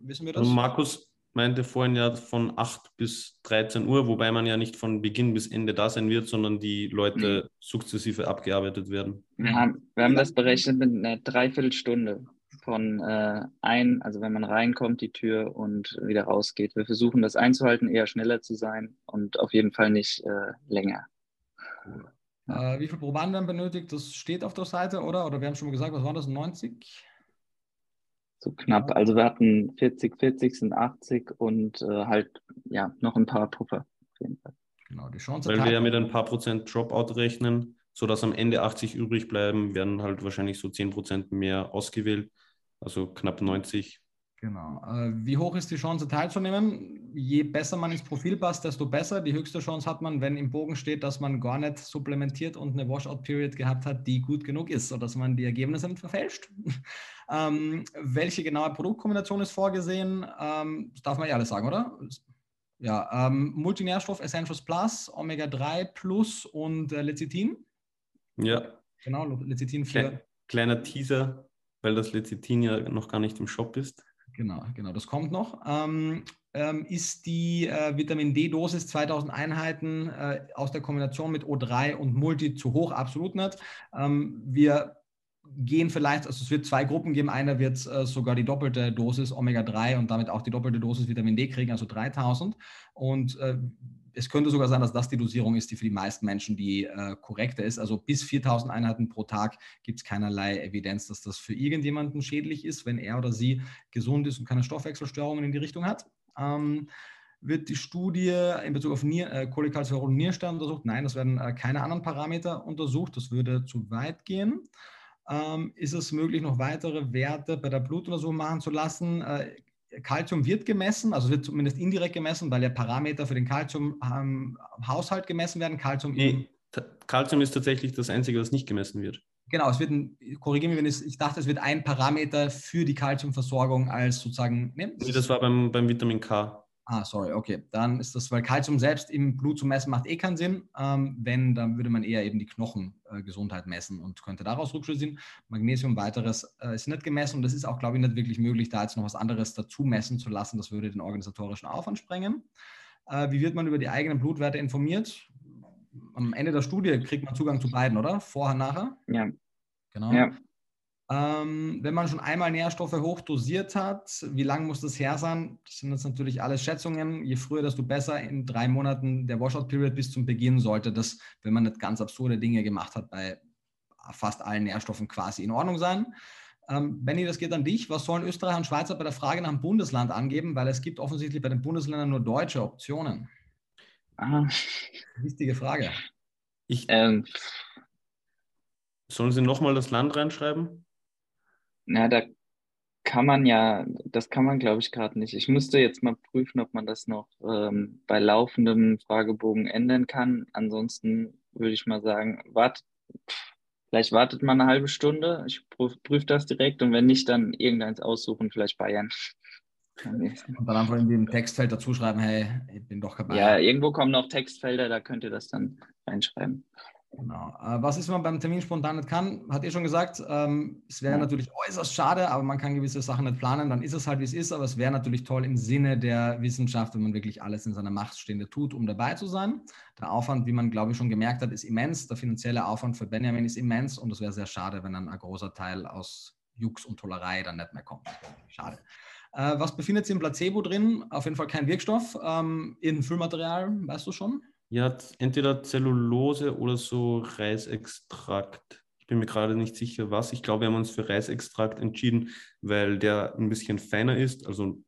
Wissen wir das? Markus, meinte vorhin ja von 8 bis 13 Uhr, wobei man ja nicht von Beginn bis Ende da sein wird, sondern die Leute mhm. sukzessive abgearbeitet werden. Wir haben, wir haben das berechnet mit einer Dreiviertelstunde von äh, ein, also wenn man reinkommt, die Tür und wieder rausgeht. Wir versuchen das einzuhalten, eher schneller zu sein und auf jeden Fall nicht äh, länger. Cool. Äh, wie viele Probanden benötigt? Das steht auf der Seite, oder? Oder wir haben schon mal gesagt, was waren das? 90? So knapp. Also wir hatten 40, 40 sind 80 und äh, halt ja noch ein paar Puffer auf jeden Fall. Genau, die Chance. Weil wir ja mit ein paar Prozent Dropout rechnen, sodass am Ende 80 übrig bleiben, werden halt wahrscheinlich so 10 Prozent mehr ausgewählt. Also knapp 90 Genau. Äh, wie hoch ist die Chance teilzunehmen? Je besser man ins Profil passt, desto besser. Die höchste Chance hat man, wenn im Bogen steht, dass man gar nicht supplementiert und eine Washout-Period gehabt hat, die gut genug ist, sodass man die Ergebnisse nicht verfälscht. ähm, welche genaue Produktkombination ist vorgesehen? Ähm, das darf man ja alles sagen, oder? Ja, ähm, Multinährstoff Essentials Plus, Omega-3 Plus und äh, Lecithin. Ja. Genau, Lecithin für. Kleiner Teaser, weil das Lecithin ja noch gar nicht im Shop ist. Genau, genau, das kommt noch. Ähm, ähm, ist die äh, Vitamin D-Dosis 2000 Einheiten äh, aus der Kombination mit O3 und Multi zu hoch? Absolut nicht. Ähm, wir gehen vielleicht, also es wird zwei Gruppen geben. Einer wird äh, sogar die doppelte Dosis Omega-3 und damit auch die doppelte Dosis Vitamin D kriegen, also 3000. Und äh, es könnte sogar sein, dass das die Dosierung ist, die für die meisten Menschen die äh, korrekte ist. Also bis 4000 Einheiten pro Tag gibt es keinerlei Evidenz, dass das für irgendjemanden schädlich ist, wenn er oder sie gesund ist und keine Stoffwechselstörungen in die Richtung hat. Ähm, wird die Studie in Bezug auf Nier, äh, Cholecalciferol und Nierstein untersucht? Nein, das werden äh, keine anderen Parameter untersucht. Das würde zu weit gehen. Ähm, ist es möglich, noch weitere Werte bei der Blutuntersuchung machen zu lassen? Äh, Calcium wird gemessen, also wird zumindest indirekt gemessen, weil ja Parameter für den Calcium-Haushalt gemessen werden. Calcium, nee, Calcium ist tatsächlich das Einzige, was nicht gemessen wird. Genau, es wird ein, korrigiere mich, wenn es, ich dachte, es wird ein Parameter für die Calciumversorgung als sozusagen. Ne? Nee, das war beim, beim Vitamin K. Ah, sorry, okay. Dann ist das, weil Kalzium selbst im Blut zu messen macht eh keinen Sinn. Ähm, wenn, dann würde man eher eben die Knochengesundheit äh, messen und könnte daraus Rückschlüsse ziehen. Magnesium weiteres äh, ist nicht gemessen und das ist auch, glaube ich, nicht wirklich möglich, da jetzt noch was anderes dazu messen zu lassen. Das würde den organisatorischen Aufwand sprengen. Äh, wie wird man über die eigenen Blutwerte informiert? Am Ende der Studie kriegt man Zugang zu beiden, oder? Vorher, nachher? Ja. Genau. Ja. Ähm, wenn man schon einmal Nährstoffe hoch dosiert hat, wie lang muss das her sein? Das sind jetzt natürlich alles Schätzungen. Je früher, desto besser. In drei Monaten der Washout-Period bis zum Beginn sollte das, wenn man nicht ganz absurde Dinge gemacht hat, bei fast allen Nährstoffen quasi in Ordnung sein. Ähm, Benny, das geht an dich. Was sollen Österreich und Schweizer bei der Frage nach dem Bundesland angeben? Weil es gibt offensichtlich bei den Bundesländern nur deutsche Optionen. Aha. Wichtige Frage. Ich, ähm, sollen Sie nochmal das Land reinschreiben? Na, da kann man ja, das kann man, glaube ich, gerade nicht. Ich müsste jetzt mal prüfen, ob man das noch ähm, bei laufendem Fragebogen ändern kann. Ansonsten würde ich mal sagen, wart, Vielleicht wartet man eine halbe Stunde, ich prüfe das direkt und wenn nicht, dann irgendeins aussuchen, vielleicht Bayern. Und dann einfach in dem Textfeld dazu schreiben, hey, ich bin doch dabei. Ja, irgendwo kommen noch Textfelder, da könnt ihr das dann reinschreiben. Genau. Äh, was ist, wenn man beim Termin spontan nicht kann? Hat ihr schon gesagt, ähm, es wäre ja. natürlich äußerst schade, aber man kann gewisse Sachen nicht planen, dann ist es halt, wie es ist. Aber es wäre natürlich toll im Sinne der Wissenschaft, wenn man wirklich alles in seiner Macht Stehende tut, um dabei zu sein. Der Aufwand, wie man, glaube ich, schon gemerkt hat, ist immens. Der finanzielle Aufwand für Benjamin ist immens und es wäre sehr schade, wenn dann ein großer Teil aus Jux und Tollerei dann nicht mehr kommt. Schade. Äh, was befindet sich im Placebo drin? Auf jeden Fall kein Wirkstoff. Ähm, irgendein Füllmaterial, weißt du schon? Ja, entweder Zellulose oder so Reisextrakt. Ich bin mir gerade nicht sicher, was. Ich glaube, wir haben uns für Reisextrakt entschieden, weil der ein bisschen feiner ist. Also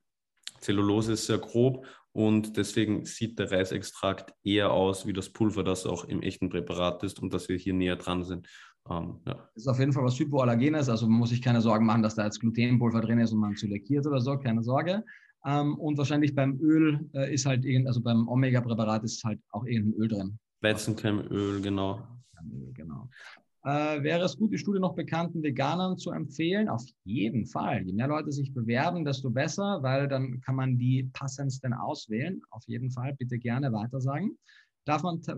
Zellulose ist sehr grob und deswegen sieht der Reisextrakt eher aus wie das Pulver, das auch im echten Präparat ist und dass wir hier näher dran sind. Ähm, ja. Das ist auf jeden Fall was Hypoallergenes, also man muss sich keine Sorgen machen, dass da jetzt Glutenpulver drin ist und man zöliakiert oder so, keine Sorge. Ähm, und wahrscheinlich beim Öl äh, ist halt, irgend, also beim Omega-Präparat ist halt auch irgendein Öl drin. Weizenkeimöl, genau. Genau. Äh, wäre es gut, die Studie noch bekannten Veganern zu empfehlen? Auf jeden Fall. Je mehr Leute sich bewerben, desto besser, weil dann kann man die passendsten auswählen. Auf jeden Fall. Bitte gerne weitersagen. Darf man, da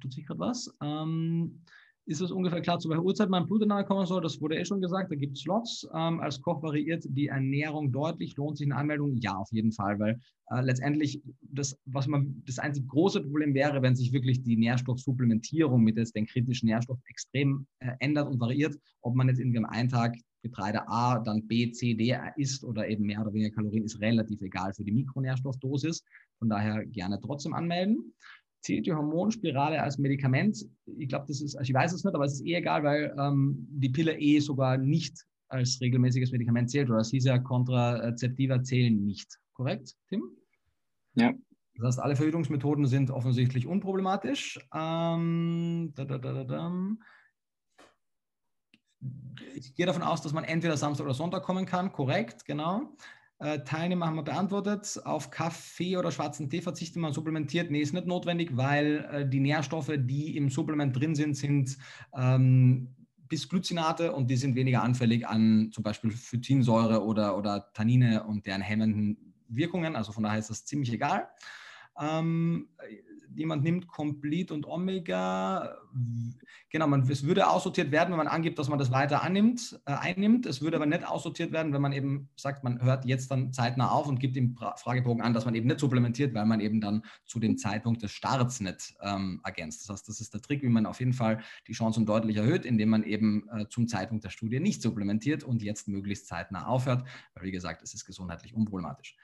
tut sich gerade was. Ähm, ist es ungefähr klar, zu welcher Uhrzeit mein Blut kommen soll. Das wurde eh schon gesagt, da gibt es Slots. Ähm, als Koch variiert die Ernährung deutlich. Lohnt sich eine Anmeldung? Ja, auf jeden Fall, weil äh, letztendlich das, was man, das einzige große Problem wäre, wenn sich wirklich die Nährstoffsupplementierung mit jetzt den kritischen Nährstoff extrem äh, ändert und variiert, ob man jetzt irgendwie am einen Tag Getreide A, dann B, C, D isst oder eben mehr oder weniger Kalorien, ist relativ egal für die Mikronährstoffdosis. Von daher gerne trotzdem anmelden zählt die Hormonspirale als Medikament? Ich glaube, das ist, also ich weiß es nicht, aber es ist eh egal, weil ähm, die Pille eh sogar nicht als regelmäßiges Medikament zählt oder es hieß ja, Kontrazeptiva zählen nicht. Korrekt, Tim? Ja. Das heißt, alle Verhütungsmethoden sind offensichtlich unproblematisch. Ähm, da, da, da, ich gehe davon aus, dass man entweder Samstag oder Sonntag kommen kann. Korrekt, genau. Äh, Teilnehmer haben wir beantwortet. Auf Kaffee oder schwarzen Tee verzichtet man supplementiert. Nee, ist nicht notwendig, weil äh, die Nährstoffe, die im Supplement drin sind, sind ähm, Bisglycinate und die sind weniger anfällig an zum Beispiel Phytinsäure oder, oder Tannine und deren hemmenden Wirkungen. Also von daher ist das ziemlich egal. Ähm, jemand nimmt Complete und Omega. Genau, man, es würde aussortiert werden, wenn man angibt, dass man das weiter annimmt, äh, einnimmt. Es würde aber nicht aussortiert werden, wenn man eben sagt, man hört jetzt dann zeitnah auf und gibt im Fragebogen an, dass man eben nicht supplementiert, weil man eben dann zu dem Zeitpunkt des Starts nicht ähm, ergänzt. Das heißt, das ist der Trick, wie man auf jeden Fall die Chancen deutlich erhöht, indem man eben äh, zum Zeitpunkt der Studie nicht supplementiert und jetzt möglichst zeitnah aufhört, weil wie gesagt, es ist gesundheitlich unproblematisch.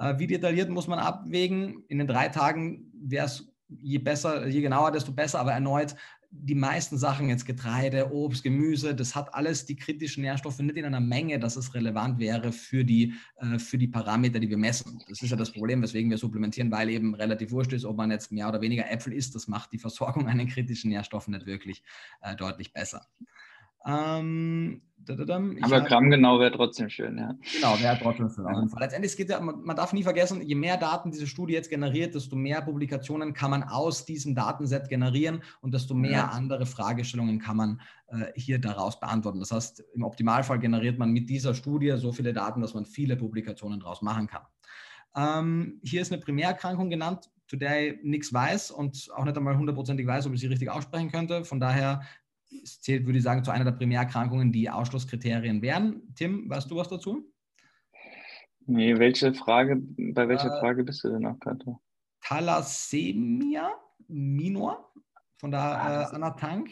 Äh, wie detailliert muss man abwägen? In den drei Tagen wäre es je besser, je genauer, desto besser. Aber erneut, die meisten Sachen, jetzt Getreide, Obst, Gemüse, das hat alles die kritischen Nährstoffe nicht in einer Menge, dass es relevant wäre für die, äh, für die Parameter, die wir messen. Das ist ja das Problem, weswegen wir supplementieren, weil eben relativ wurscht ist, ob man jetzt mehr oder weniger Äpfel isst. Das macht die Versorgung an den kritischen Nährstoffen nicht wirklich äh, deutlich besser. Ähm, aber Gramm genau wäre trotzdem schön, ja. Genau, wäre trotzdem schön. Ja. Letztendlich geht ja, man, man, darf nie vergessen, je mehr Daten diese Studie jetzt generiert, desto mehr Publikationen kann man aus diesem Datenset generieren und desto mehr ja. andere Fragestellungen kann man äh, hier daraus beantworten. Das heißt, im Optimalfall generiert man mit dieser Studie so viele Daten, dass man viele Publikationen daraus machen kann. Ähm, hier ist eine Primärerkrankung genannt, zu der ich nichts weiß und auch nicht einmal hundertprozentig weiß, ob ich sie richtig aussprechen könnte. Von daher zählt, würde ich sagen, zu einer der Primärerkrankungen, die Ausschlusskriterien wären. Tim, weißt du was dazu? Nee, welche Frage, bei welcher äh, Frage bist du denn auch gerade? Thalassemia minor von der ah, äh, Anna Tank.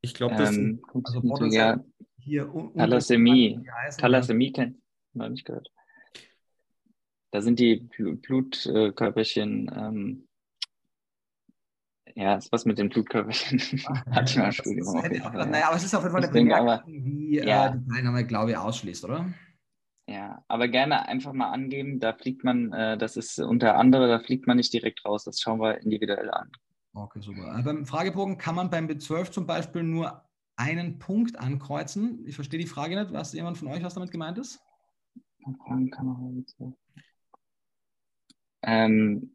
Ich glaube, das ähm, also ja, hier Thalassämie. Thalassämie kennt man nicht gehört. Da sind die Blutkörperchen ähm, ja, ist was mit den Blutkörperchen. Hatte ich mal Studium. naja, aber es ist auf jeden Fall eine Bemerkung, die äh, ja. äh, die Teilnahme, glaube ich, ausschließt, oder? Ja, aber gerne einfach mal angeben, da fliegt man, äh, das ist unter anderem, da fliegt man nicht direkt raus, das schauen wir individuell an. Okay, super. Äh, beim Fragebogen kann man beim B12 zum Beispiel nur einen Punkt ankreuzen. Ich verstehe die Frage nicht. Weiß jemand von euch, was damit gemeint ist? Ähm,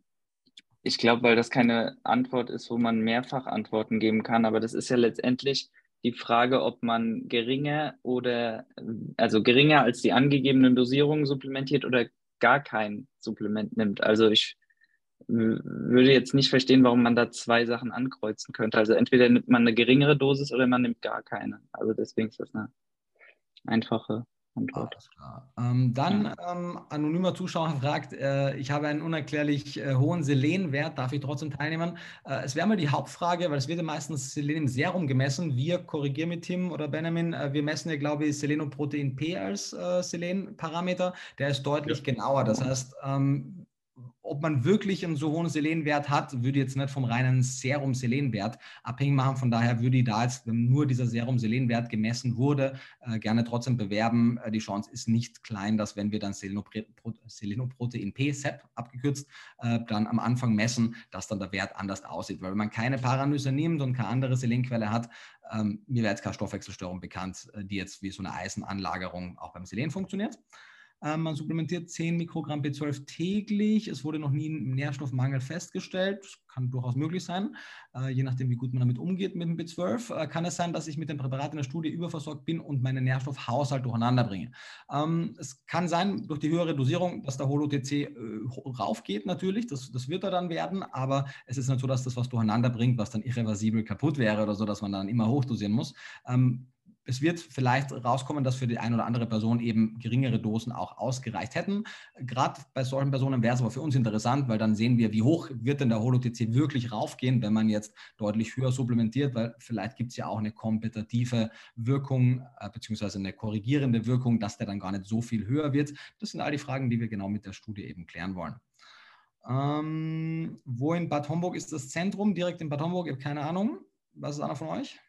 Ich glaube, weil das keine Antwort ist, wo man mehrfach Antworten geben kann, aber das ist ja letztendlich die Frage, ob man geringer oder also geringer als die angegebenen Dosierungen supplementiert oder gar kein Supplement nimmt. Also ich würde jetzt nicht verstehen, warum man da zwei Sachen ankreuzen könnte. Also entweder nimmt man eine geringere Dosis oder man nimmt gar keine. Also deswegen ist das eine einfache Antwort. Ähm, dann ähm, anonymer Zuschauer fragt, äh, ich habe einen unerklärlich äh, hohen Selenwert, darf ich trotzdem teilnehmen? Äh, es wäre mal die Hauptfrage, weil es wird ja meistens Selen im Serum gemessen. Wir korrigieren mit Tim oder Benjamin, äh, wir messen ja, glaube ich, Selenoprotein P als äh, Selen-Parameter. Der ist deutlich ja. genauer. Das heißt, ähm, ob man wirklich einen so hohen Selenwert hat, würde jetzt nicht vom reinen Serum-Selenwert abhängig machen. Von daher würde ich da jetzt, wenn nur dieser Serum-Selenwert gemessen wurde, äh, gerne trotzdem bewerben. Äh, die Chance ist nicht klein, dass wenn wir dann Selenoprotein P, SEP abgekürzt, äh, dann am Anfang messen, dass dann der Wert anders aussieht. Weil wenn man keine Paranüsse nimmt und keine andere Selenquelle hat, ähm, mir wäre jetzt keine Stoffwechselstörung bekannt, äh, die jetzt wie so eine Eisenanlagerung auch beim Selen funktioniert. Ähm, man supplementiert 10 Mikrogramm B12 täglich. Es wurde noch nie ein Nährstoffmangel festgestellt. Das kann durchaus möglich sein, äh, je nachdem, wie gut man damit umgeht mit dem B12. Äh, kann es sein, dass ich mit dem Präparat in der Studie überversorgt bin und meinen Nährstoffhaushalt durcheinander bringe. Ähm, es kann sein, durch die höhere Dosierung, dass der Holo-TC äh, raufgeht natürlich. Das, das wird er dann werden, aber es ist nicht so, dass das was durcheinander bringt, was dann irreversibel kaputt wäre oder so, dass man dann immer hochdosieren muss. Ähm, es wird vielleicht rauskommen, dass für die eine oder andere Person eben geringere Dosen auch ausgereicht hätten. Gerade bei solchen Personen wäre es aber für uns interessant, weil dann sehen wir, wie hoch wird denn der Holo-TC wirklich raufgehen, wenn man jetzt deutlich höher supplementiert, weil vielleicht gibt es ja auch eine kompetitive Wirkung äh, beziehungsweise eine korrigierende Wirkung, dass der dann gar nicht so viel höher wird. Das sind all die Fragen, die wir genau mit der Studie eben klären wollen. Ähm, wo in Bad Homburg ist das Zentrum? Direkt in Bad Homburg? Ich habe keine Ahnung. Was ist einer von euch?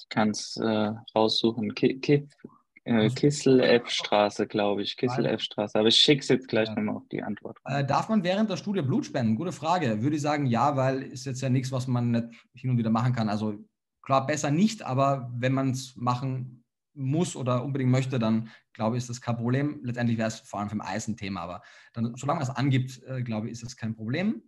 Ich kann es äh, raussuchen. Ki Ki äh, Kissel-F-Straße, glaube ich. Kissel-F-Straße. Aber ich schicke es jetzt gleich ja. nochmal auf die Antwort. Äh, darf man während der Studie Blut spenden? Gute Frage. Würde ich sagen, ja, weil ist jetzt ja nichts, was man nicht hin und wieder machen kann. Also klar, besser nicht, aber wenn man es machen muss oder unbedingt möchte, dann glaube ich, ist das kein Problem. Letztendlich wäre es vor allem vom Eisen-Thema, aber dann, solange es angibt, äh, glaube ich, ist das kein Problem.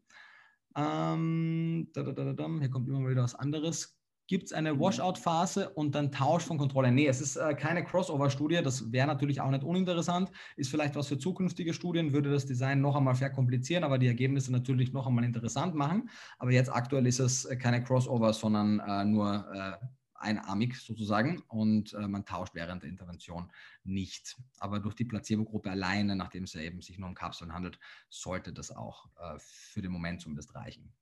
Ähm, da, da, da, hier kommt immer mal wieder was anderes. Gibt es eine mhm. Washout-Phase und dann Tausch von Kontrolle? Nee, es ist äh, keine Crossover-Studie. Das wäre natürlich auch nicht uninteressant. Ist vielleicht was für zukünftige Studien, würde das Design noch einmal verkomplizieren, aber die Ergebnisse natürlich noch einmal interessant machen. Aber jetzt aktuell ist es äh, keine Crossover, sondern äh, nur äh, einarmig sozusagen und äh, man tauscht während der Intervention nicht. Aber durch die Placebo-Gruppe alleine, nachdem es ja eben sich nur um Kapseln handelt, sollte das auch äh, für den Moment zumindest reichen.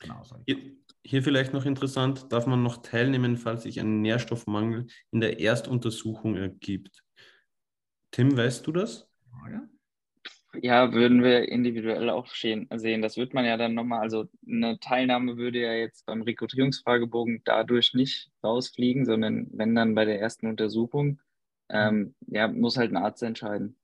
Genau, hier, hier, vielleicht noch interessant, darf man noch teilnehmen, falls sich ein Nährstoffmangel in der Erstuntersuchung ergibt. Tim, weißt du das? Ja, würden wir individuell auch sehen. Das wird man ja dann nochmal, also eine Teilnahme würde ja jetzt beim Rekrutierungsfragebogen dadurch nicht rausfliegen, sondern wenn dann bei der ersten Untersuchung, ähm, ja, muss halt ein Arzt entscheiden.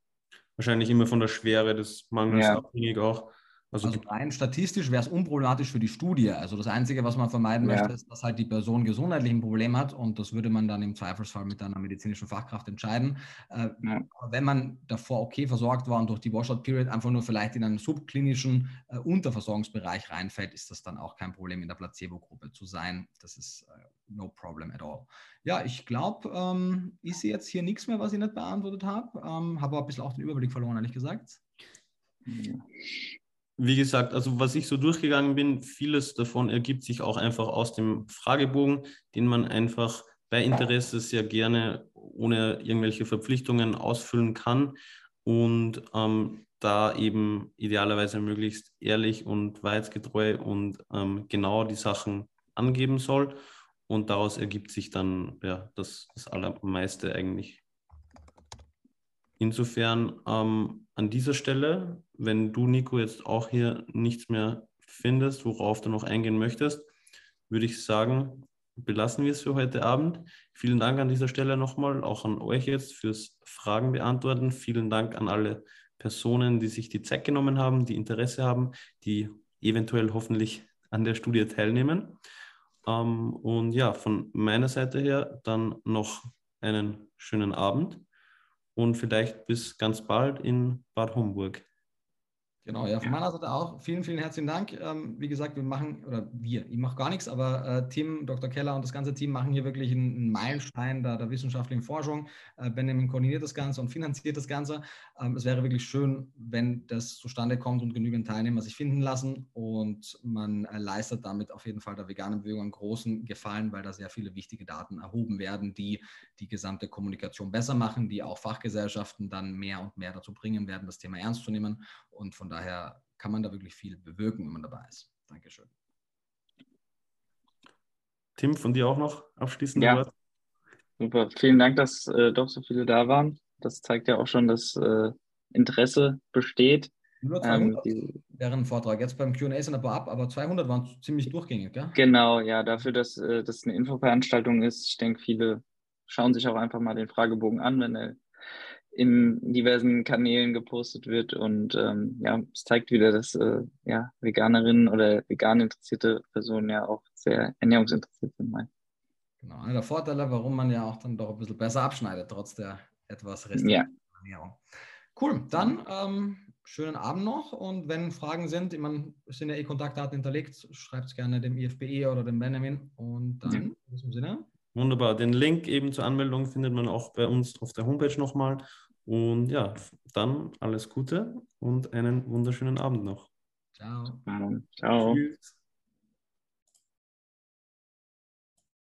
Wahrscheinlich immer von der Schwere des Mangels ja. abhängig auch. Also, also rein statistisch wäre es unproblematisch für die Studie. Also das Einzige, was man vermeiden ja. möchte, ist, dass halt die Person gesundheitlich ein Problem hat und das würde man dann im Zweifelsfall mit einer medizinischen Fachkraft entscheiden. Äh, ja. Wenn man davor okay versorgt war und durch die Washout-Period einfach nur vielleicht in einen subklinischen äh, Unterversorgungsbereich reinfällt, ist das dann auch kein Problem in der Placebo-Gruppe zu sein. Das ist äh, no problem at all. Ja, ich glaube, ähm, ich sehe jetzt hier nichts mehr, was ich nicht beantwortet habe. Ähm, habe aber ein bisschen auch den Überblick verloren, ehrlich gesagt. Ja wie gesagt, also was ich so durchgegangen bin, vieles davon ergibt sich auch einfach aus dem Fragebogen, den man einfach bei Interesse sehr gerne ohne irgendwelche Verpflichtungen ausfüllen kann und ähm, da eben idealerweise möglichst ehrlich und wahrheitsgetreu und ähm, genau die Sachen angeben soll. Und daraus ergibt sich dann ja, das, das Allermeiste eigentlich. Insofern ähm, an dieser Stelle, wenn du, Nico, jetzt auch hier nichts mehr findest, worauf du noch eingehen möchtest, würde ich sagen, belassen wir es für heute Abend. Vielen Dank an dieser Stelle nochmal, auch an euch jetzt fürs Fragen beantworten. Vielen Dank an alle Personen, die sich die Zeit genommen haben, die Interesse haben, die eventuell hoffentlich an der Studie teilnehmen. Ähm, und ja, von meiner Seite her dann noch einen schönen Abend und vielleicht bis ganz bald in Bad Homburg. Genau, ja, von meiner Seite auch. Vielen, vielen herzlichen Dank. Ähm, wie gesagt, wir machen, oder wir, ich mache gar nichts, aber äh, Tim, Dr. Keller und das ganze Team machen hier wirklich einen, einen Meilenstein der, der, wissenschaftlichen Forschung. Äh, Benjamin koordiniert das Ganze und finanziert das Ganze. Ähm, es wäre wirklich schön, wenn das zustande kommt und genügend Teilnehmer sich finden lassen und man äh, leistet damit auf jeden Fall der veganen Bewegung einen großen Gefallen, weil da sehr viele wichtige Daten erhoben werden, die die gesamte Kommunikation besser machen, die auch Fachgesellschaften dann mehr und mehr dazu bringen werden, das Thema ernst zu nehmen. Und von daher kann man da wirklich viel bewirken, wenn man dabei ist. Dankeschön. Tim, von dir auch noch abschließend? Ja, Wort? super. Vielen Dank, dass äh, doch so viele da waren. Das zeigt ja auch schon, dass äh, Interesse besteht. Nur 200 ähm, während Vortrag. Jetzt beim Q&A sind ein paar ab, aber 200 waren ziemlich durchgängig, gell? Genau, ja, dafür, dass äh, das eine Infoveranstaltung ist. Ich denke, viele schauen sich auch einfach mal den Fragebogen an, wenn er in diversen Kanälen gepostet wird. Und ähm, ja, es zeigt wieder, dass äh, ja, Veganerinnen oder vegan interessierte Personen ja auch sehr ernährungsinteressiert sind. Mein. Genau, einer der Vorteile, warum man ja auch dann doch ein bisschen besser abschneidet, trotz der etwas restriktiven ja. Ernährung. Cool, dann ähm, schönen Abend noch und wenn Fragen sind, ich meine, sind ja eh Kontaktdaten hinterlegt, schreibt es gerne dem IFBE oder dem Benjamin und dann ja. in diesem Sinne. Wunderbar. Den Link eben zur Anmeldung findet man auch bei uns auf der Homepage nochmal. Und ja, dann alles Gute und einen wunderschönen Abend noch. Ciao. Ciao. Tschüss.